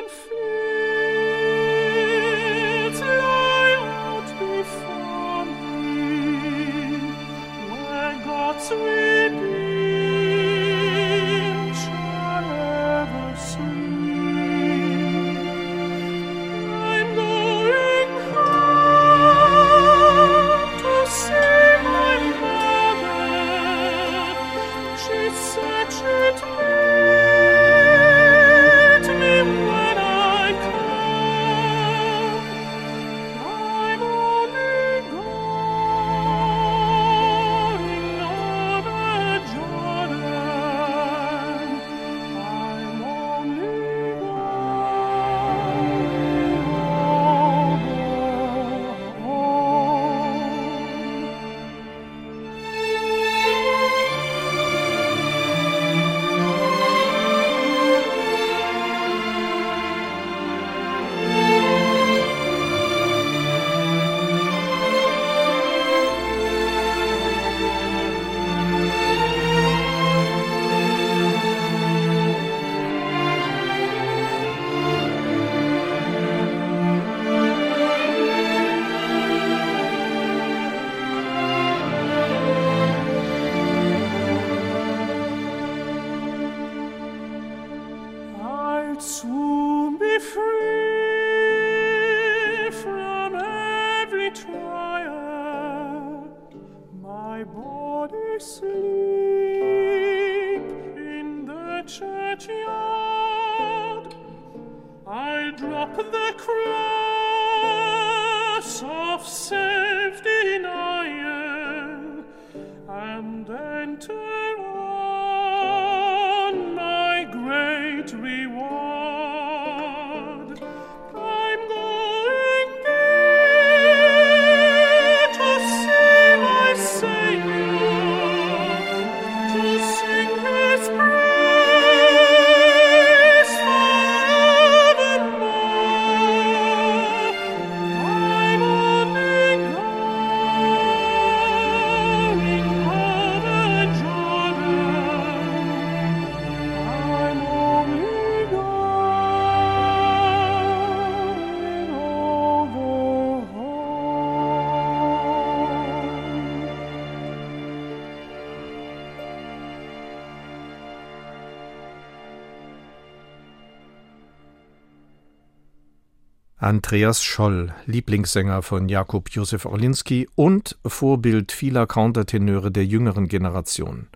C: Andreas Scholl, Lieblingssänger von Jakub Josef Orlinski und Vorbild vieler Countertenöre der jüngeren Generation.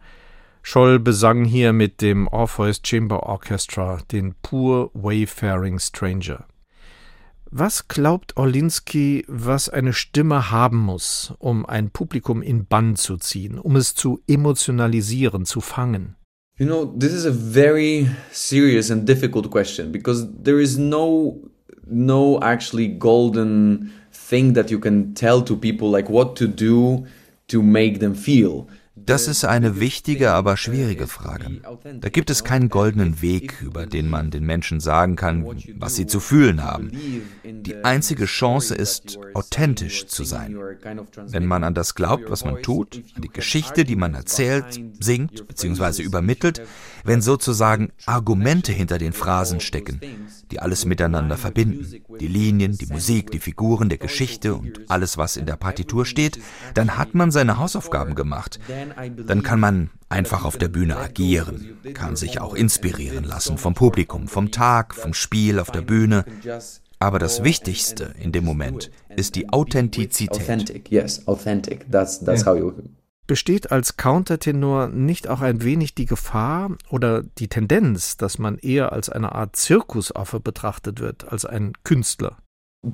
C: Scholl besang hier mit dem Orpheus Chamber Orchestra den Poor Wayfaring Stranger. Was glaubt Orlinski, was eine Stimme haben muss, um ein Publikum in Bann zu ziehen, um es zu emotionalisieren, zu fangen?
D: You know, this is a very serious and difficult question because there is no no actually golden thing that you can tell to people like what to do to make them feel.
E: Das ist eine wichtige, aber schwierige Frage. Da gibt es keinen goldenen Weg, über den man den Menschen sagen kann, was sie zu fühlen haben. Die einzige Chance ist, authentisch zu sein. Wenn man an das glaubt, was man tut, an die Geschichte, die man erzählt, singt bzw. übermittelt, wenn sozusagen Argumente hinter den Phrasen stecken, die alles miteinander verbinden, die Linien, die Musik, die Figuren der Geschichte und alles, was in der Partitur steht, dann hat man seine Hausaufgaben gemacht. Dann kann man einfach auf der Bühne agieren, kann sich auch inspirieren lassen vom Publikum, vom Tag, vom Spiel auf der Bühne. Aber das Wichtigste in dem Moment ist die Authentizität.
C: Besteht als Countertenor nicht auch ein wenig die Gefahr oder die Tendenz, dass man eher als eine Art Zirkusaffe betrachtet wird als ein Künstler?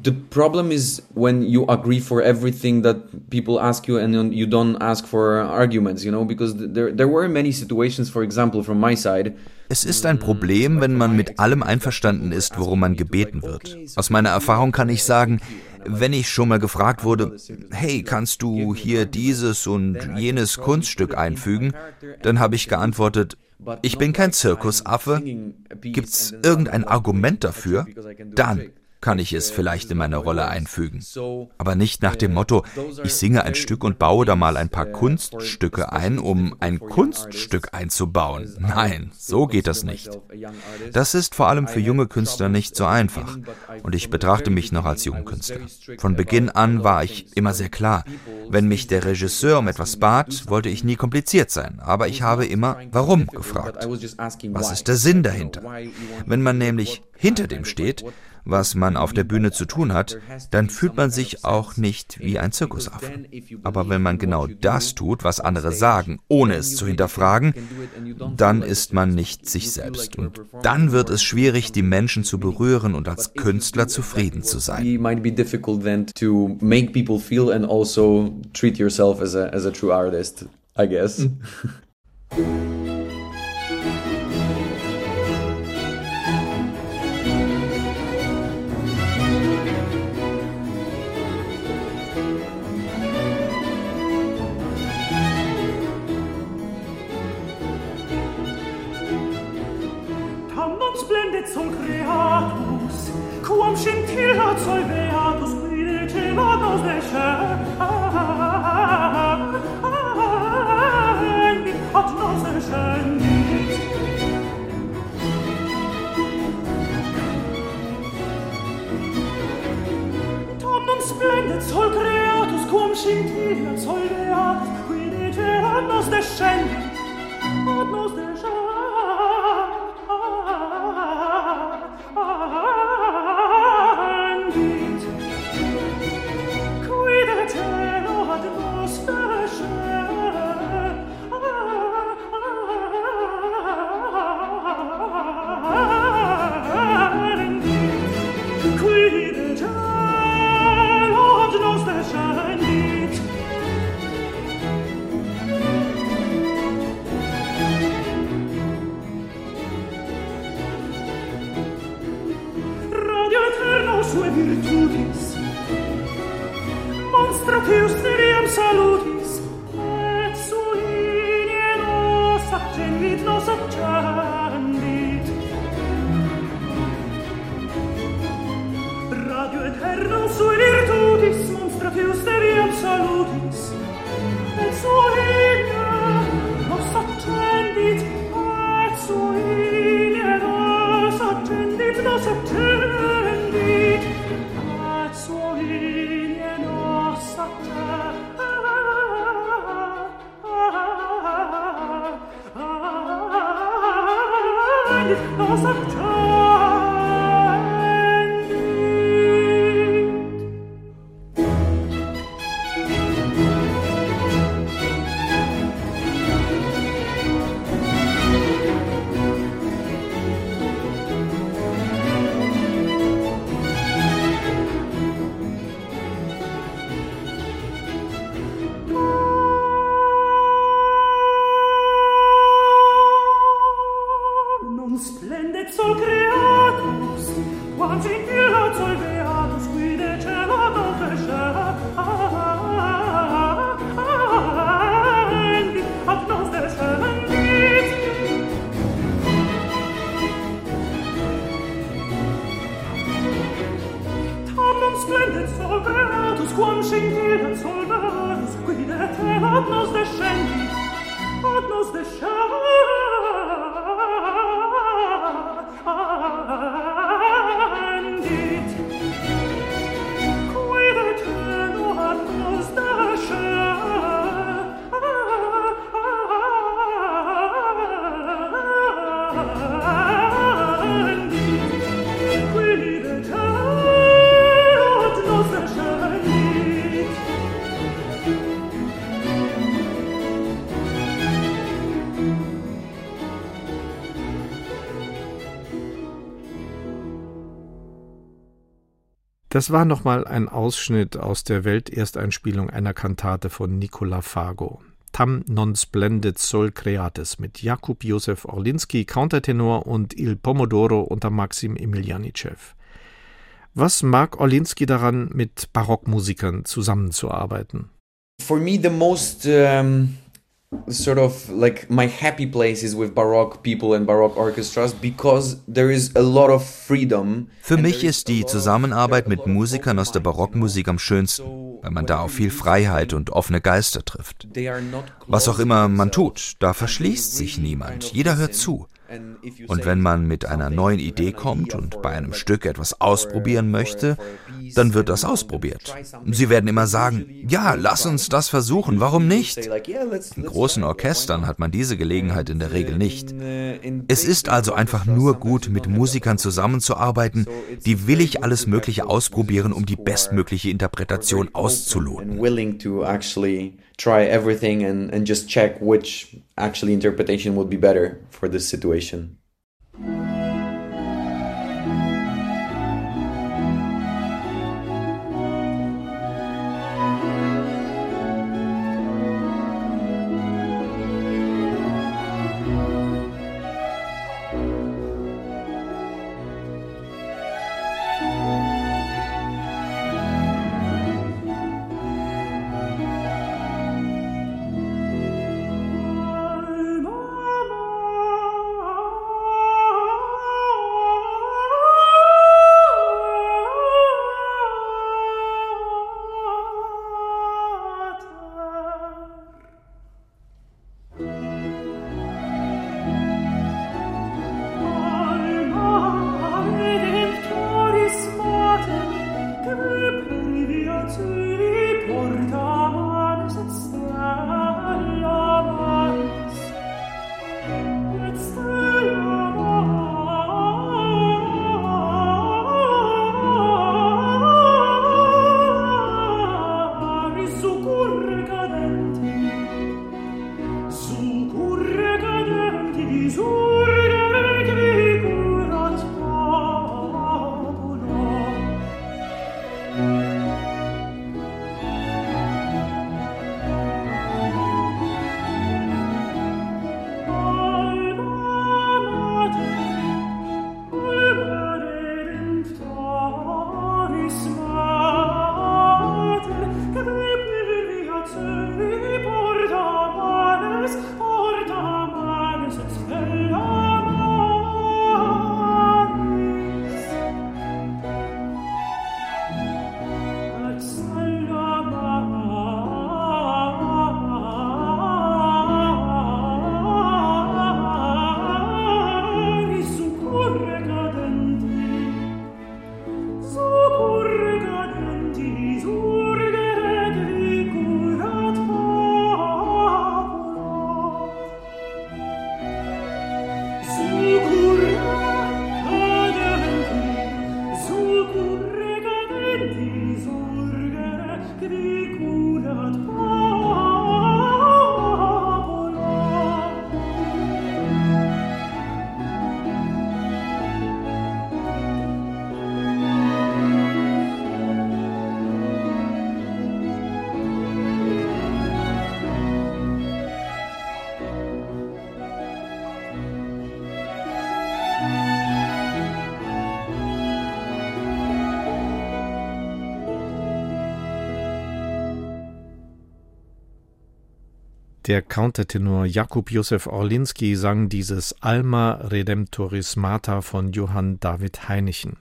F: The problem is when you agree for everything that people ask you and you don't ask for arguments, you know, because there, there were many situations, for example, from my side.
D: Es ist ein Problem, wenn man mit allem einverstanden ist, worum man gebeten wird. Aus meiner Erfahrung kann ich sagen, wenn ich schon mal gefragt wurde, hey, kannst du hier dieses und jenes Kunststück einfügen, dann habe ich geantwortet, ich bin kein Zirkusaffe. Gibt's irgendein Argument dafür? Dann kann ich es vielleicht in meine Rolle einfügen. Aber nicht nach dem Motto, ich singe ein Stück und baue da mal ein paar Kunststücke ein, um ein Kunststück einzubauen. Nein, so geht das nicht. Das ist vor allem für junge Künstler nicht so einfach. Und ich betrachte mich noch als jungen Künstler. Von Beginn an war ich immer sehr klar. Wenn mich der Regisseur um etwas bat, wollte ich nie kompliziert sein. Aber ich habe immer warum gefragt. Was ist der Sinn dahinter? Wenn man nämlich hinter dem steht, was man auf der Bühne zu tun hat, dann fühlt man sich auch nicht wie ein Zirkusaffe. Aber wenn man genau das tut, was andere sagen, ohne es zu hinterfragen, dann ist man nicht sich selbst. Und dann wird es schwierig, die Menschen zu berühren und als Künstler zufrieden zu sein. I guess.
C: versum creatus, quam scintilla solveatus spiritum ad nos descendi, ad nos descendi. Tandem splendid sol creatus, quam scintilla solveatus spiritum ad nos descendi, ad nos descendi.
B: Das war nochmal ein Ausschnitt aus der Weltersteinspielung einer Kantate von Nicola Fago. Tam non splendid sol creatis mit Jakub Josef Orlinski, Countertenor und Il Pomodoro unter Maxim Emilianicev. Was mag Orlinski daran, mit Barockmusikern zusammenzuarbeiten?
C: For me, the most um, sort of like my happy place is with baroque people and baroque orchestras because there is a lot of freedom.
D: Für mich ist die Zusammenarbeit mit Musikern aus der Barockmusik am schönsten, weil man da auf viel Freiheit und offene Geister trifft. Was auch immer man tut, da verschließt sich niemand, jeder hört zu. Und wenn man mit einer neuen Idee kommt und bei einem Stück etwas ausprobieren möchte, dann wird das ausprobiert. Sie werden immer sagen, ja, lass uns das versuchen, warum nicht? In großen Orchestern hat man diese Gelegenheit in der Regel nicht. Es ist also einfach nur gut, mit Musikern zusammenzuarbeiten, die willig alles Mögliche ausprobieren, um die bestmögliche Interpretation auszuloten.
C: try everything and, and just check which actually interpretation would be better for this situation.
B: Der Countertenor Jakub Josef Orlinski sang dieses Alma Redemptoris Mater von Johann David Heinichen.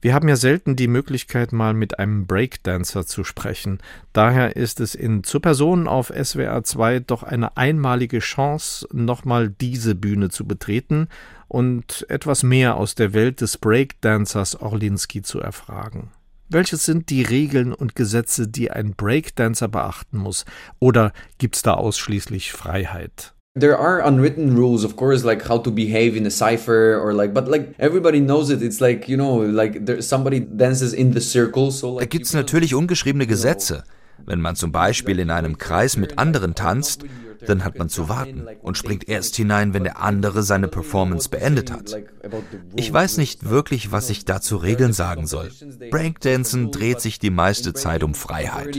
B: Wir haben ja selten die Möglichkeit, mal mit einem Breakdancer zu sprechen. Daher ist es in Zur Person auf SWR 2 doch eine einmalige Chance, nochmal diese Bühne zu betreten und etwas mehr aus der Welt des Breakdancers Orlinski zu erfragen. Welches sind die Regeln und Gesetze, die ein Breakdancer beachten muss? Oder gibt es da ausschließlich Freiheit?
C: there are unwritten rules of course like how to behave in a cipher or like but like everybody knows it it's like you know like there, somebody dances in the circle so like
D: da gibt's natürlich ungeschriebene Gesetze wenn man zum Beispiel in einem Kreis mit anderen tanzt dann hat man zu warten und springt erst hinein, wenn der andere seine Performance beendet hat. Ich weiß nicht wirklich, was ich da zu Regeln sagen soll. Breakdancen dreht sich die meiste Zeit um Freiheit.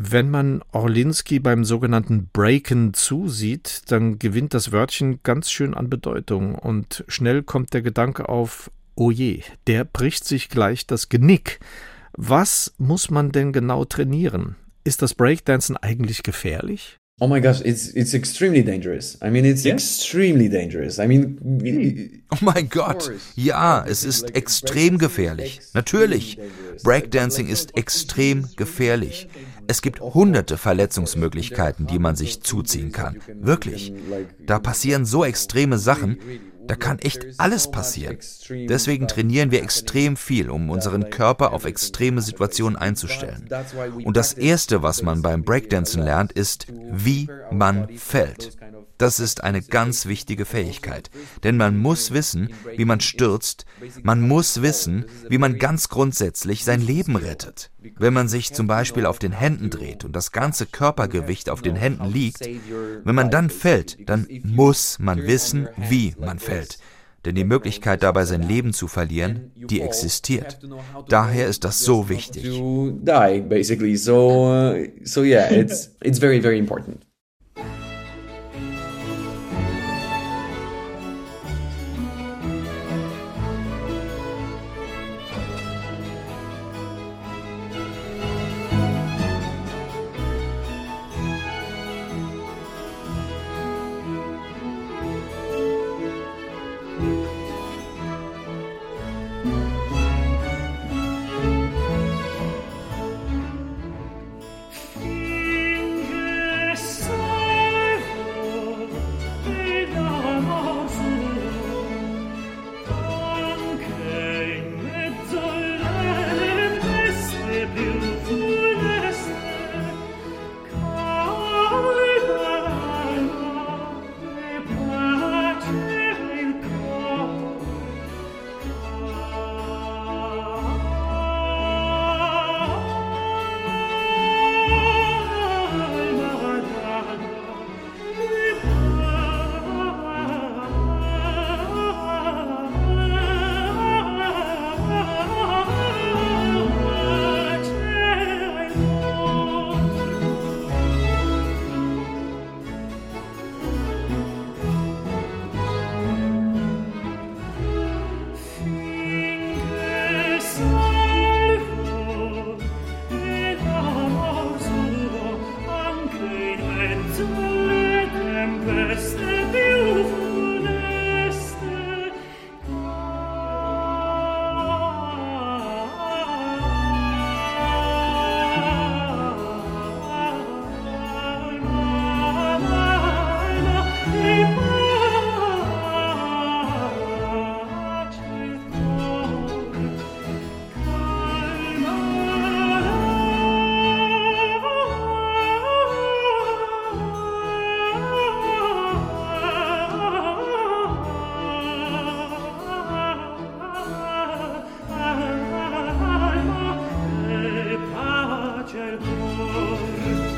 B: Wenn man Orlinski beim sogenannten Breaken zusieht, dann gewinnt das Wörtchen ganz schön an Bedeutung und schnell kommt der Gedanke auf, oh je, der bricht sich gleich das Genick. Was muss man denn genau trainieren? Ist das Breakdancen eigentlich gefährlich?
C: Oh my gosh, it's it's extremely dangerous. I mean, it's yeah? extremely dangerous. I mean,
D: oh mein Gott, ja, es ist extrem gefährlich. Natürlich, Breakdancing ist extrem gefährlich. Es gibt hunderte Verletzungsmöglichkeiten, die man sich zuziehen kann. Wirklich. Da passieren so extreme Sachen. Da kann echt alles passieren. Deswegen trainieren wir extrem viel, um unseren Körper auf extreme Situationen einzustellen. Und das Erste, was man beim Breakdancen lernt, ist, wie man fällt. Das ist eine ganz wichtige Fähigkeit, denn man muss wissen, wie man stürzt, man muss wissen, wie man ganz grundsätzlich sein Leben rettet. Wenn man sich zum Beispiel auf den Händen dreht und das ganze Körpergewicht auf den Händen liegt, wenn man dann fällt, dann muss man wissen, wie man fällt. Denn die Möglichkeit dabei sein Leben zu verlieren, die existiert. Daher ist das so wichtig. Oh.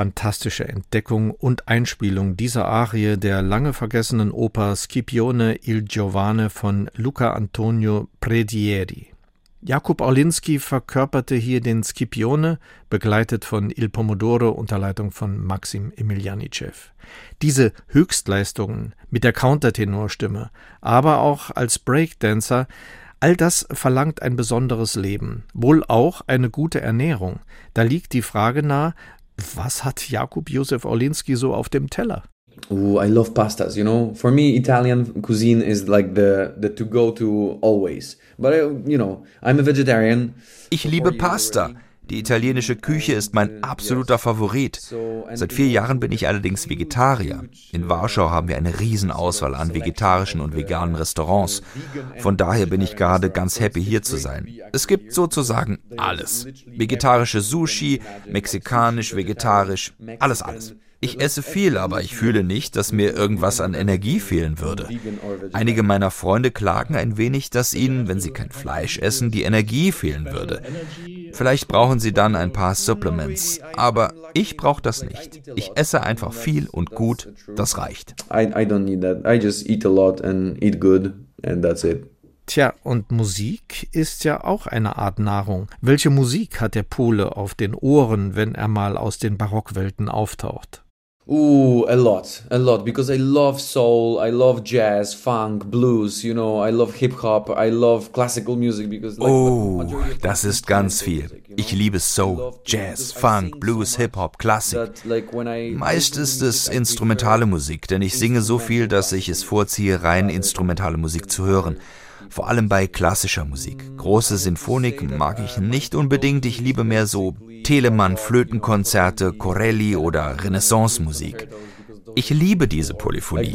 B: Fantastische Entdeckung und Einspielung dieser Arie der lange vergessenen Oper Scipione il Giovane von Luca Antonio Predieri. Jakub Orlinski verkörperte hier den Scipione, begleitet von Il Pomodoro unter Leitung von Maxim Emilianicev. Diese Höchstleistungen mit der Countertenorstimme, aber auch als Breakdancer, all das verlangt ein besonderes Leben, wohl auch eine gute Ernährung. Da liegt die Frage nahe, was hat Jakub Josef Orlinski so auf dem Teller?
D: Ooh, I love pastas. You know, for me, Italian cuisine is like the the to go to always. But I, you know, I'm a vegetarian.
E: Ich liebe Pasta. Die italienische Küche ist mein absoluter Favorit. Seit vier Jahren bin ich allerdings Vegetarier. In Warschau haben wir eine Riesenauswahl an vegetarischen und veganen Restaurants. Von daher bin ich gerade ganz happy hier zu sein. Es gibt sozusagen alles. Vegetarische Sushi, mexikanisch, vegetarisch, alles, alles. Ich esse viel, aber ich fühle nicht, dass mir irgendwas an Energie fehlen würde. Einige meiner Freunde klagen ein wenig, dass ihnen, wenn sie kein Fleisch essen, die Energie fehlen würde. Vielleicht brauchen sie dann ein paar Supplements, aber ich brauche das nicht. Ich esse einfach viel und gut, das reicht.
D: I, I don't need that. I just eat a lot and eat good and that's it.
B: Tja, und Musik ist ja auch eine Art Nahrung. Welche Musik hat der Pole auf den Ohren, wenn er mal aus den Barockwelten auftaucht?
D: Ooh, a lot, a lot, because I love soul, I love jazz, funk, blues, you know, I love hip hop, I love classical music because. Like,
E: oh, das ist ganz viel. Ich liebe Soul, Jazz, Funk, Blues, Hip Hop, Klassik. Meist ist es instrumentale Musik, denn ich singe so viel, dass ich es vorziehe, rein instrumentale Musik zu hören vor allem bei klassischer Musik. Große Sinfonik mag ich nicht unbedingt, ich liebe mehr so Telemann Flötenkonzerte, Corelli oder Renaissance-Musik. Ich liebe diese Polyphonie.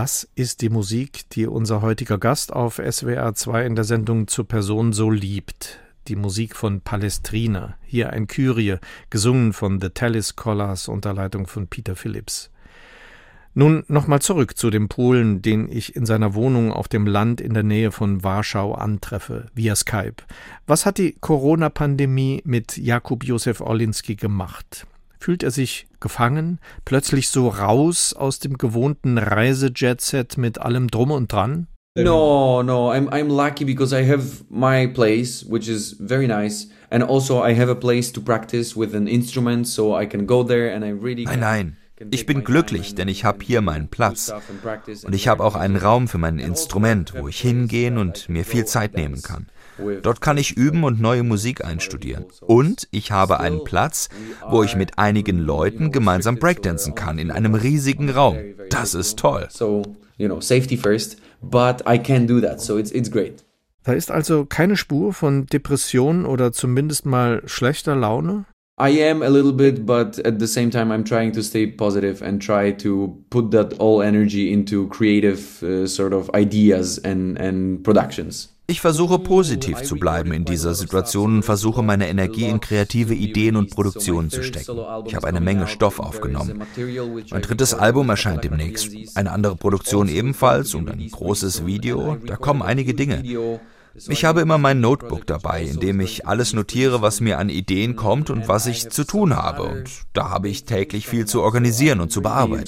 B: Das ist die Musik, die unser heutiger Gast auf SWR 2 in der Sendung zur Person so liebt. Die Musik von Palestrina, hier ein Kyrie, gesungen von The Tallis Scholars unter Leitung von Peter Phillips. Nun nochmal zurück zu dem Polen, den ich in seiner Wohnung auf dem Land in der Nähe von Warschau antreffe, via Skype. Was hat die Corona-Pandemie mit Jakub Josef Orlinski gemacht? Fühlt er sich gefangen, plötzlich so raus aus dem gewohnten Reisejet-Set mit allem Drum und Dran?
C: No, no, I'm I'm lucky because I have my place, which is very nice, and also I have a place to practice with an instrument, so I can go there and I really.
D: Nein, nein. Ich bin glücklich, denn ich habe hier meinen Platz. Und ich habe auch einen Raum für mein Instrument, wo ich hingehen und mir viel Zeit nehmen kann. Dort kann ich üben und neue Musik einstudieren. Und ich habe einen Platz, wo ich mit einigen Leuten gemeinsam breakdancen kann, in einem riesigen Raum. Das ist toll.
B: Da ist also keine Spur von Depression oder zumindest mal schlechter Laune?
C: I am a little bit, but at the same time, I'm trying to stay positive and try to put that all energy into creative uh, sort of ideas and, and productions.
D: Ich versuche positiv zu bleiben in dieser Situation und versuche meine Energie in kreative Ideen und Produktionen zu stecken. Ich habe eine Menge Stoff aufgenommen. Mein drittes Album erscheint demnächst, eine andere Produktion ebenfalls und ein großes Video. Da kommen einige Dinge. Ich habe immer mein Notebook dabei, in dem ich alles notiere, was mir an Ideen kommt und was ich zu tun habe. Und da habe ich täglich viel zu organisieren und zu bearbeiten.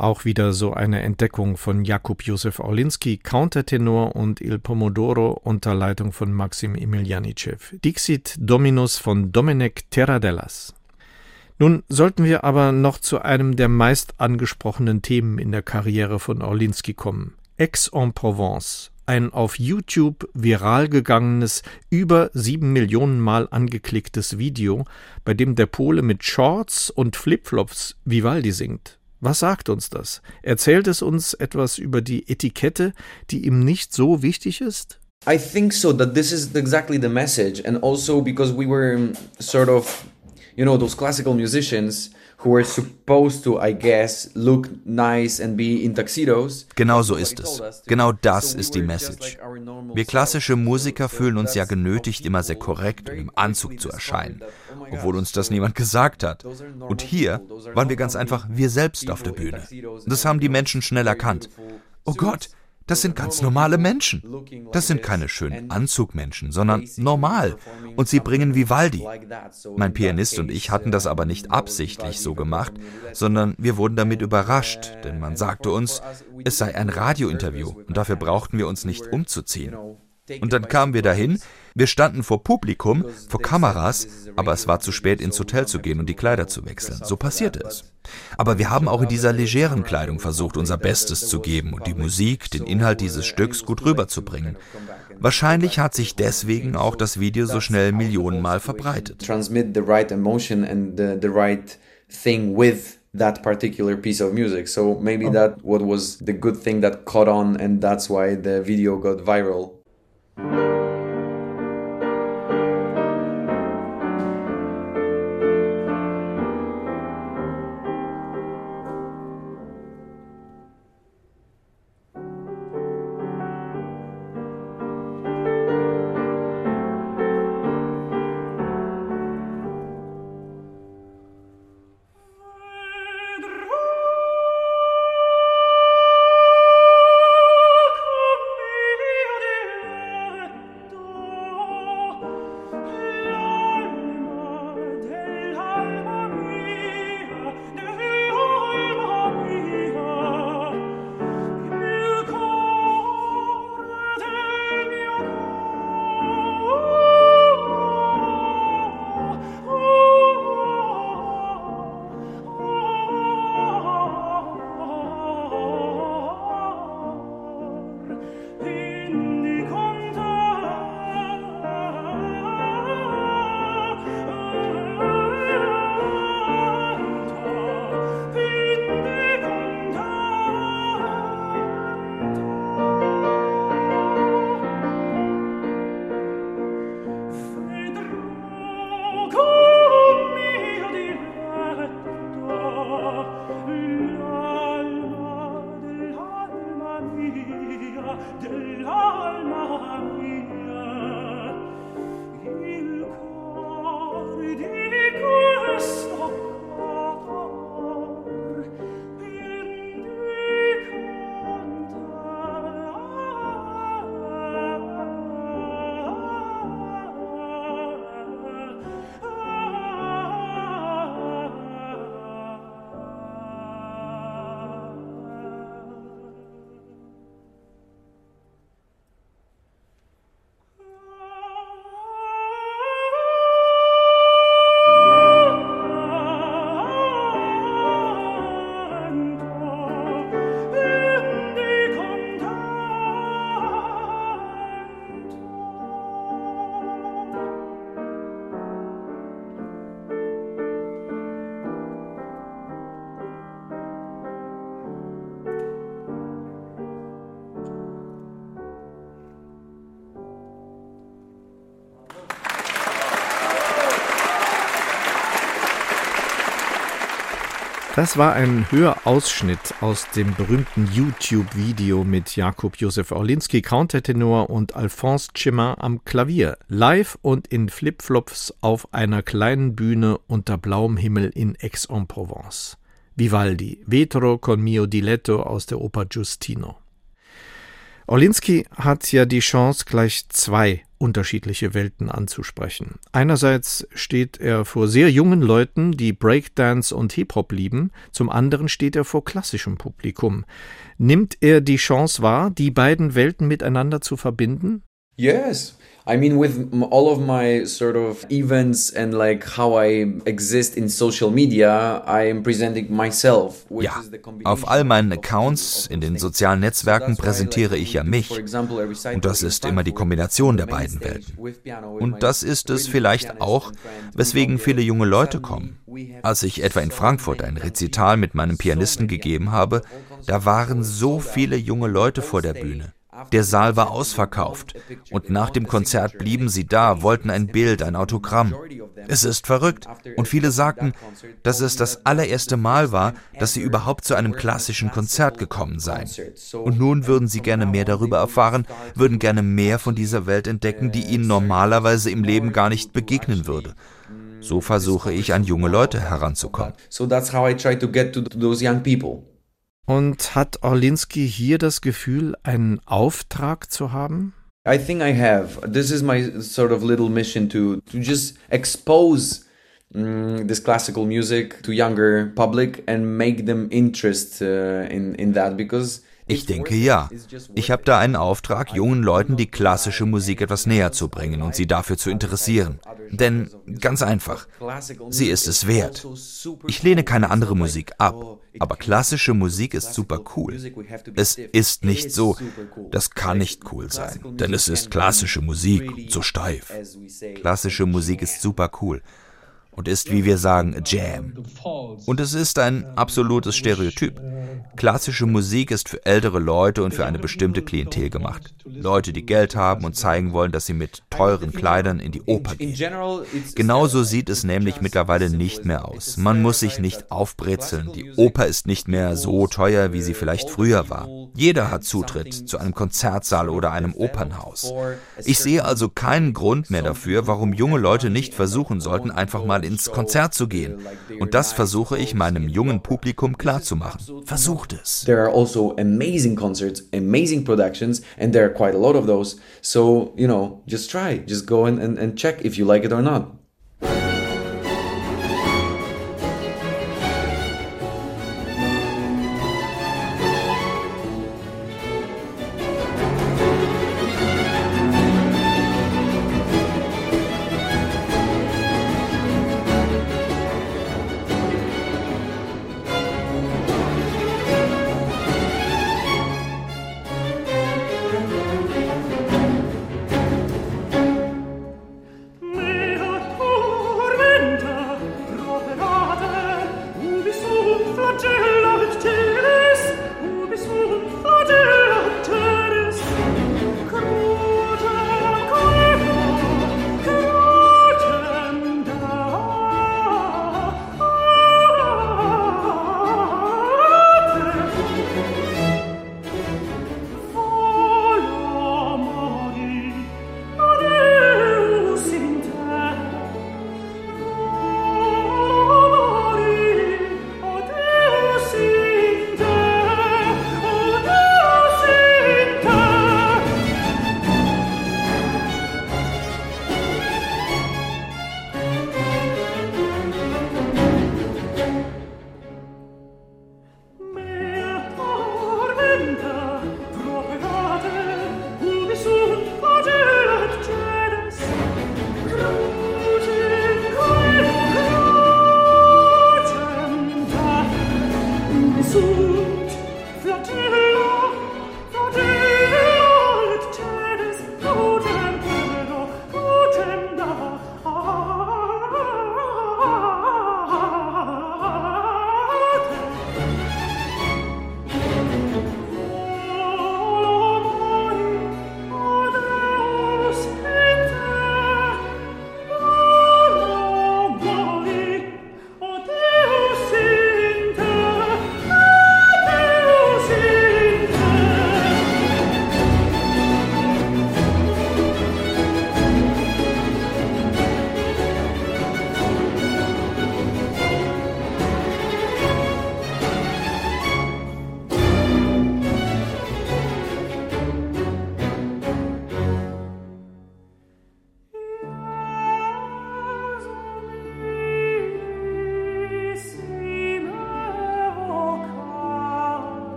B: Auch wieder so eine Entdeckung von Jakub Josef Orlinski, Countertenor und Il Pomodoro unter Leitung von Maxim Emilianicev. Dixit Dominus von Domenech Terradellas. Nun sollten wir aber noch zu einem der meist angesprochenen Themen in der Karriere von Orlinski kommen. Aix-en-Provence, ein auf YouTube viral gegangenes, über sieben Millionen Mal angeklicktes Video, bei dem der Pole mit Shorts und Flipflops Vivaldi singt. Was sagt uns das? Erzählt es uns etwas über die Etikette, die ihm nicht so wichtig ist?
C: I think so that this is exactly the message and also because we were sort of you know those classical musicians who were supposed to I guess look nice and be in tuxedos.
D: Genau so ist es. Genau das ist die Message. Wir klassische Musiker fühlen uns ja genötigt, immer sehr korrekt und im Anzug zu erscheinen obwohl uns das niemand gesagt hat. Und hier waren wir ganz einfach wir selbst auf der Bühne. Das haben die Menschen schnell erkannt. Oh Gott, das sind ganz normale Menschen. Das sind keine schönen Anzugmenschen, sondern normal. Und sie bringen Vivaldi. Mein Pianist und ich hatten das aber nicht absichtlich so gemacht, sondern wir wurden damit überrascht, denn man sagte uns, es sei ein Radiointerview und dafür brauchten wir uns nicht umzuziehen. Und dann kamen wir dahin, wir standen vor Publikum, vor Kameras, aber es war zu spät ins Hotel zu gehen und die Kleider zu wechseln. So passierte es. Aber wir haben auch in dieser legeren Kleidung versucht, unser Bestes zu geben und die Musik, den Inhalt dieses Stücks gut rüberzubringen. Wahrscheinlich hat sich deswegen auch das Video so schnell Millionenmal verbreitet.
C: Transmit the right emotion and the, the right thing with that particular piece of music. So maybe that what was the good thing that caught on and that's why the video got viral.
B: Das war ein Hörausschnitt aus dem berühmten YouTube-Video mit Jakub Josef Orlinski, Countertenor und Alphonse Chimmer am Klavier, live und in Flipflops auf einer kleinen Bühne unter blauem Himmel in Aix-en-Provence. Vivaldi, Vetro con mio diletto aus der Oper Giustino. Orlinski hat ja die Chance, gleich zwei unterschiedliche Welten anzusprechen. Einerseits steht er vor sehr jungen Leuten, die Breakdance und Hip-Hop lieben, zum anderen steht er vor klassischem Publikum. Nimmt er die Chance wahr, die beiden Welten miteinander zu verbinden?
D: Yes, I mean, with all of my sort of events and like how I exist in social media, I am presenting myself.
E: Ja, auf all meinen Accounts in den sozialen Netzwerken präsentiere ich ja mich. Und das ist immer die Kombination der beiden Welten. Und das ist es vielleicht auch, weswegen viele junge Leute kommen. Als ich etwa in Frankfurt ein Rezital mit meinem Pianisten gegeben habe, da waren so viele junge Leute vor der Bühne. Der Saal war ausverkauft und nach dem Konzert blieben sie da, wollten ein Bild, ein Autogramm. Es ist verrückt und viele sagten, dass es das allererste Mal war, dass sie überhaupt zu einem klassischen Konzert gekommen seien. Und nun würden sie gerne mehr darüber erfahren, würden gerne mehr von dieser Welt entdecken, die ihnen normalerweise im Leben gar nicht begegnen würde. So versuche ich an junge Leute heranzukommen.
D: So that's how I try to get to those young people.
B: Und hat Orlinski hier das Gefühl, einen Auftrag zu haben?
D: I think I have. This is my sort of little mission to to just expose mm, this classical music to younger public and make them interest uh, in in that because
E: ich denke ja. Ich habe da einen Auftrag, jungen Leuten die klassische Musik etwas näher zu bringen und sie dafür zu interessieren. Denn ganz einfach, sie ist es wert. Ich lehne keine andere Musik ab, aber klassische Musik ist super cool. Es ist nicht so, das kann nicht cool sein, denn es ist klassische Musik, so steif. Klassische Musik ist super cool und ist, wie wir sagen, Jam. Und es ist ein absolutes Stereotyp. Klassische Musik ist für ältere Leute und für eine bestimmte Klientel gemacht. Leute, die Geld haben und zeigen wollen, dass sie mit teuren Kleidern in die Oper gehen. Genauso sieht es nämlich mittlerweile nicht mehr aus. Man muss sich nicht aufbrezeln. Die Oper ist nicht mehr so teuer, wie sie vielleicht früher war. Jeder hat Zutritt zu einem Konzertsaal oder einem Opernhaus. Ich sehe also keinen Grund mehr dafür, warum junge Leute nicht versuchen sollten, einfach mal ins Konzert zu gehen. Und das versuche ich meinem jungen Publikum klarzumachen. Versucht es.
D: There are also amazing concerts, amazing productions, and there are quite a lot of those. So, you know, just try, just go and, and, and check if you like it or not.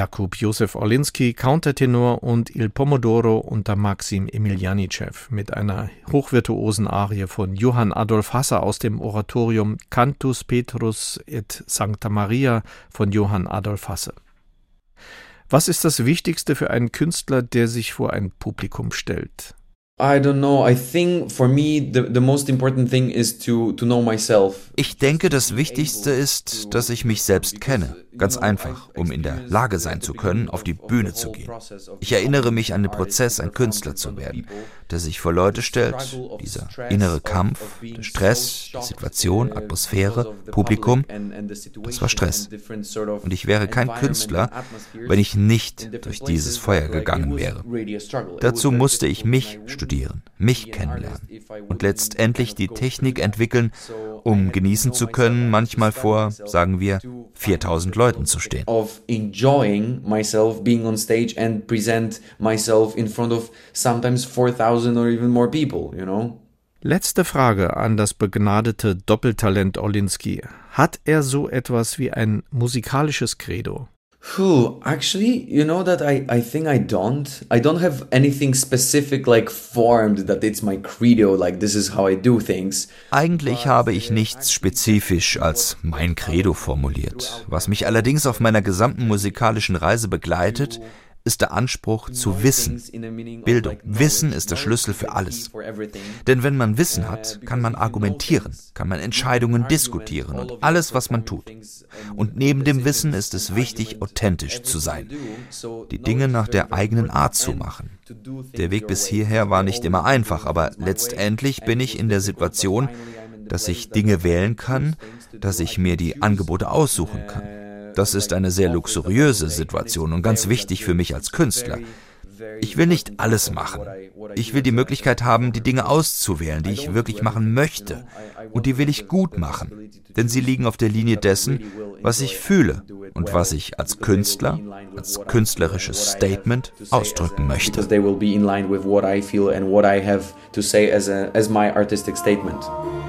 B: Jakub Josef Orlinski, Countertenor und Il Pomodoro unter Maxim Emilianicev mit einer hochvirtuosen Arie von Johann Adolf Hasse aus dem Oratorium Cantus Petrus et Sancta Maria von Johann Adolf Hasse. Was ist das Wichtigste für einen Künstler, der sich vor ein Publikum stellt?
D: Ich denke, das Wichtigste ist, dass ich mich selbst kenne. Ganz einfach, um in der Lage sein zu können, auf die Bühne zu gehen. Ich erinnere mich an den Prozess, ein Künstler zu werden, der sich vor Leute stellt, dieser innere Kampf, der Stress, die Situation, Atmosphäre, Publikum. Das war Stress. Und ich wäre kein Künstler, wenn ich nicht durch dieses Feuer gegangen wäre. Dazu musste ich mich studieren, mich kennenlernen und letztendlich die Technik entwickeln, um genießen zu können, manchmal vor, sagen wir, 4000 Leuten zu stehen.
C: Of enjoying myself being on stage and present myself in front of sometimes 4000 or even more people, you know?
B: Letzte Frage an das begnadete Doppeltalent Olinski. Hat er so etwas wie ein musikalisches Credo?
C: Whew, actually, you know that I, I think I don't. I don't have anything specific like formed that it's my credo, like this is how I do things.
D: Eigentlich habe ich nichts spezifisch als mein Credo formuliert. Was mich allerdings auf meiner gesamten musikalischen Reise begleitet, ist der Anspruch zu wissen. Bildung. Wissen ist der Schlüssel für alles. Denn wenn man Wissen hat, kann man argumentieren, kann man Entscheidungen diskutieren und alles, was man tut. Und neben dem Wissen ist es wichtig, authentisch zu sein, die Dinge nach der eigenen Art zu machen. Der Weg bis hierher war nicht immer einfach, aber letztendlich bin ich in der Situation, dass ich Dinge wählen kann, dass ich mir die Angebote aussuchen kann. Das ist eine sehr luxuriöse Situation und ganz wichtig für mich als Künstler. Ich will nicht alles machen. Ich will die Möglichkeit haben, die Dinge auszuwählen, die ich wirklich machen möchte. Und die will ich gut machen. Denn sie liegen auf der Linie dessen, was ich fühle und was ich als Künstler, als künstlerisches Statement ausdrücken möchte. statement.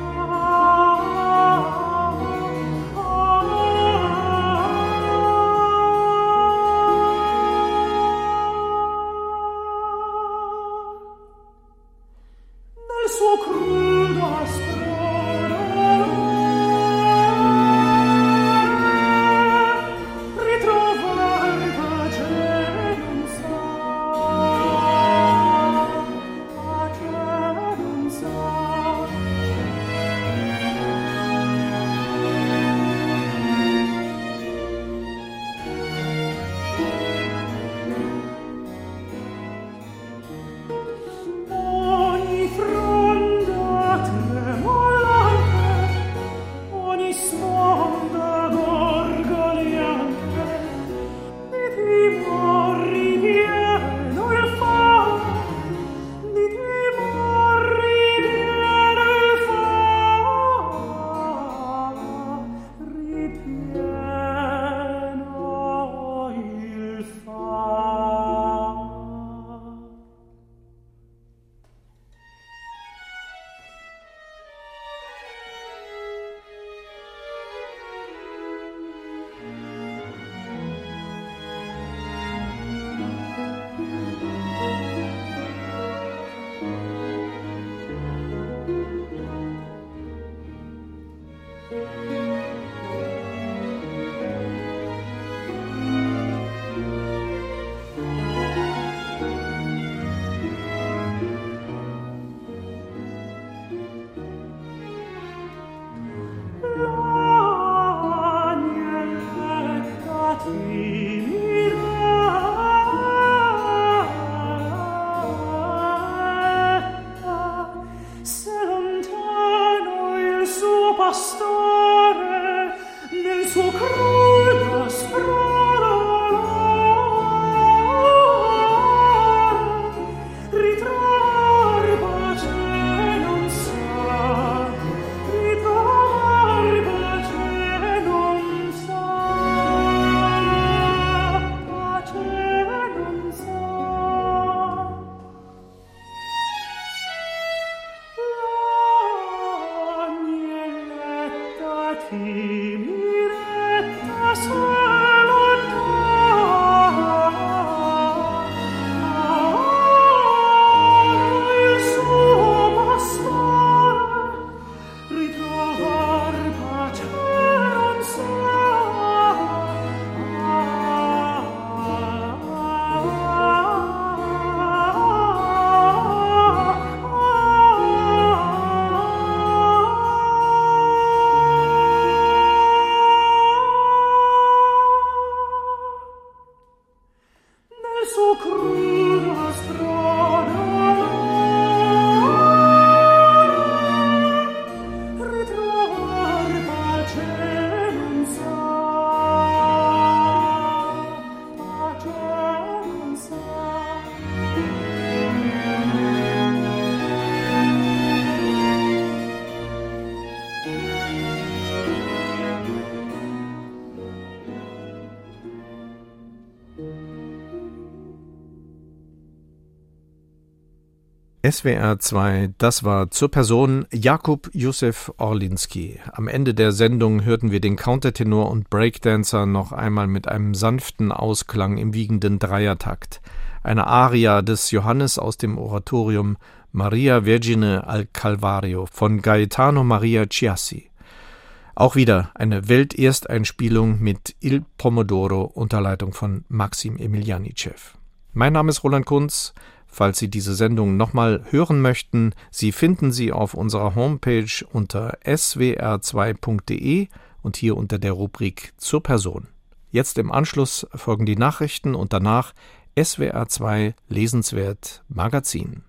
B: SWR 2, das war zur Person Jakub Józef Orlinski. Am Ende der Sendung hörten wir den Countertenor und Breakdancer noch einmal mit einem sanften Ausklang im wiegenden Dreiertakt. Eine Aria des Johannes aus dem Oratorium Maria Vergine al Calvario von Gaetano Maria Chiassi. Auch wieder eine Weltersteinspielung mit Il Pomodoro unter Leitung von Maxim Emilianicev. Mein Name ist Roland Kunz. Falls Sie diese Sendung nochmal hören möchten, Sie finden sie auf unserer Homepage unter swr2.de und hier unter der Rubrik zur Person. Jetzt im Anschluss folgen die Nachrichten und danach SWR2 Lesenswert Magazin.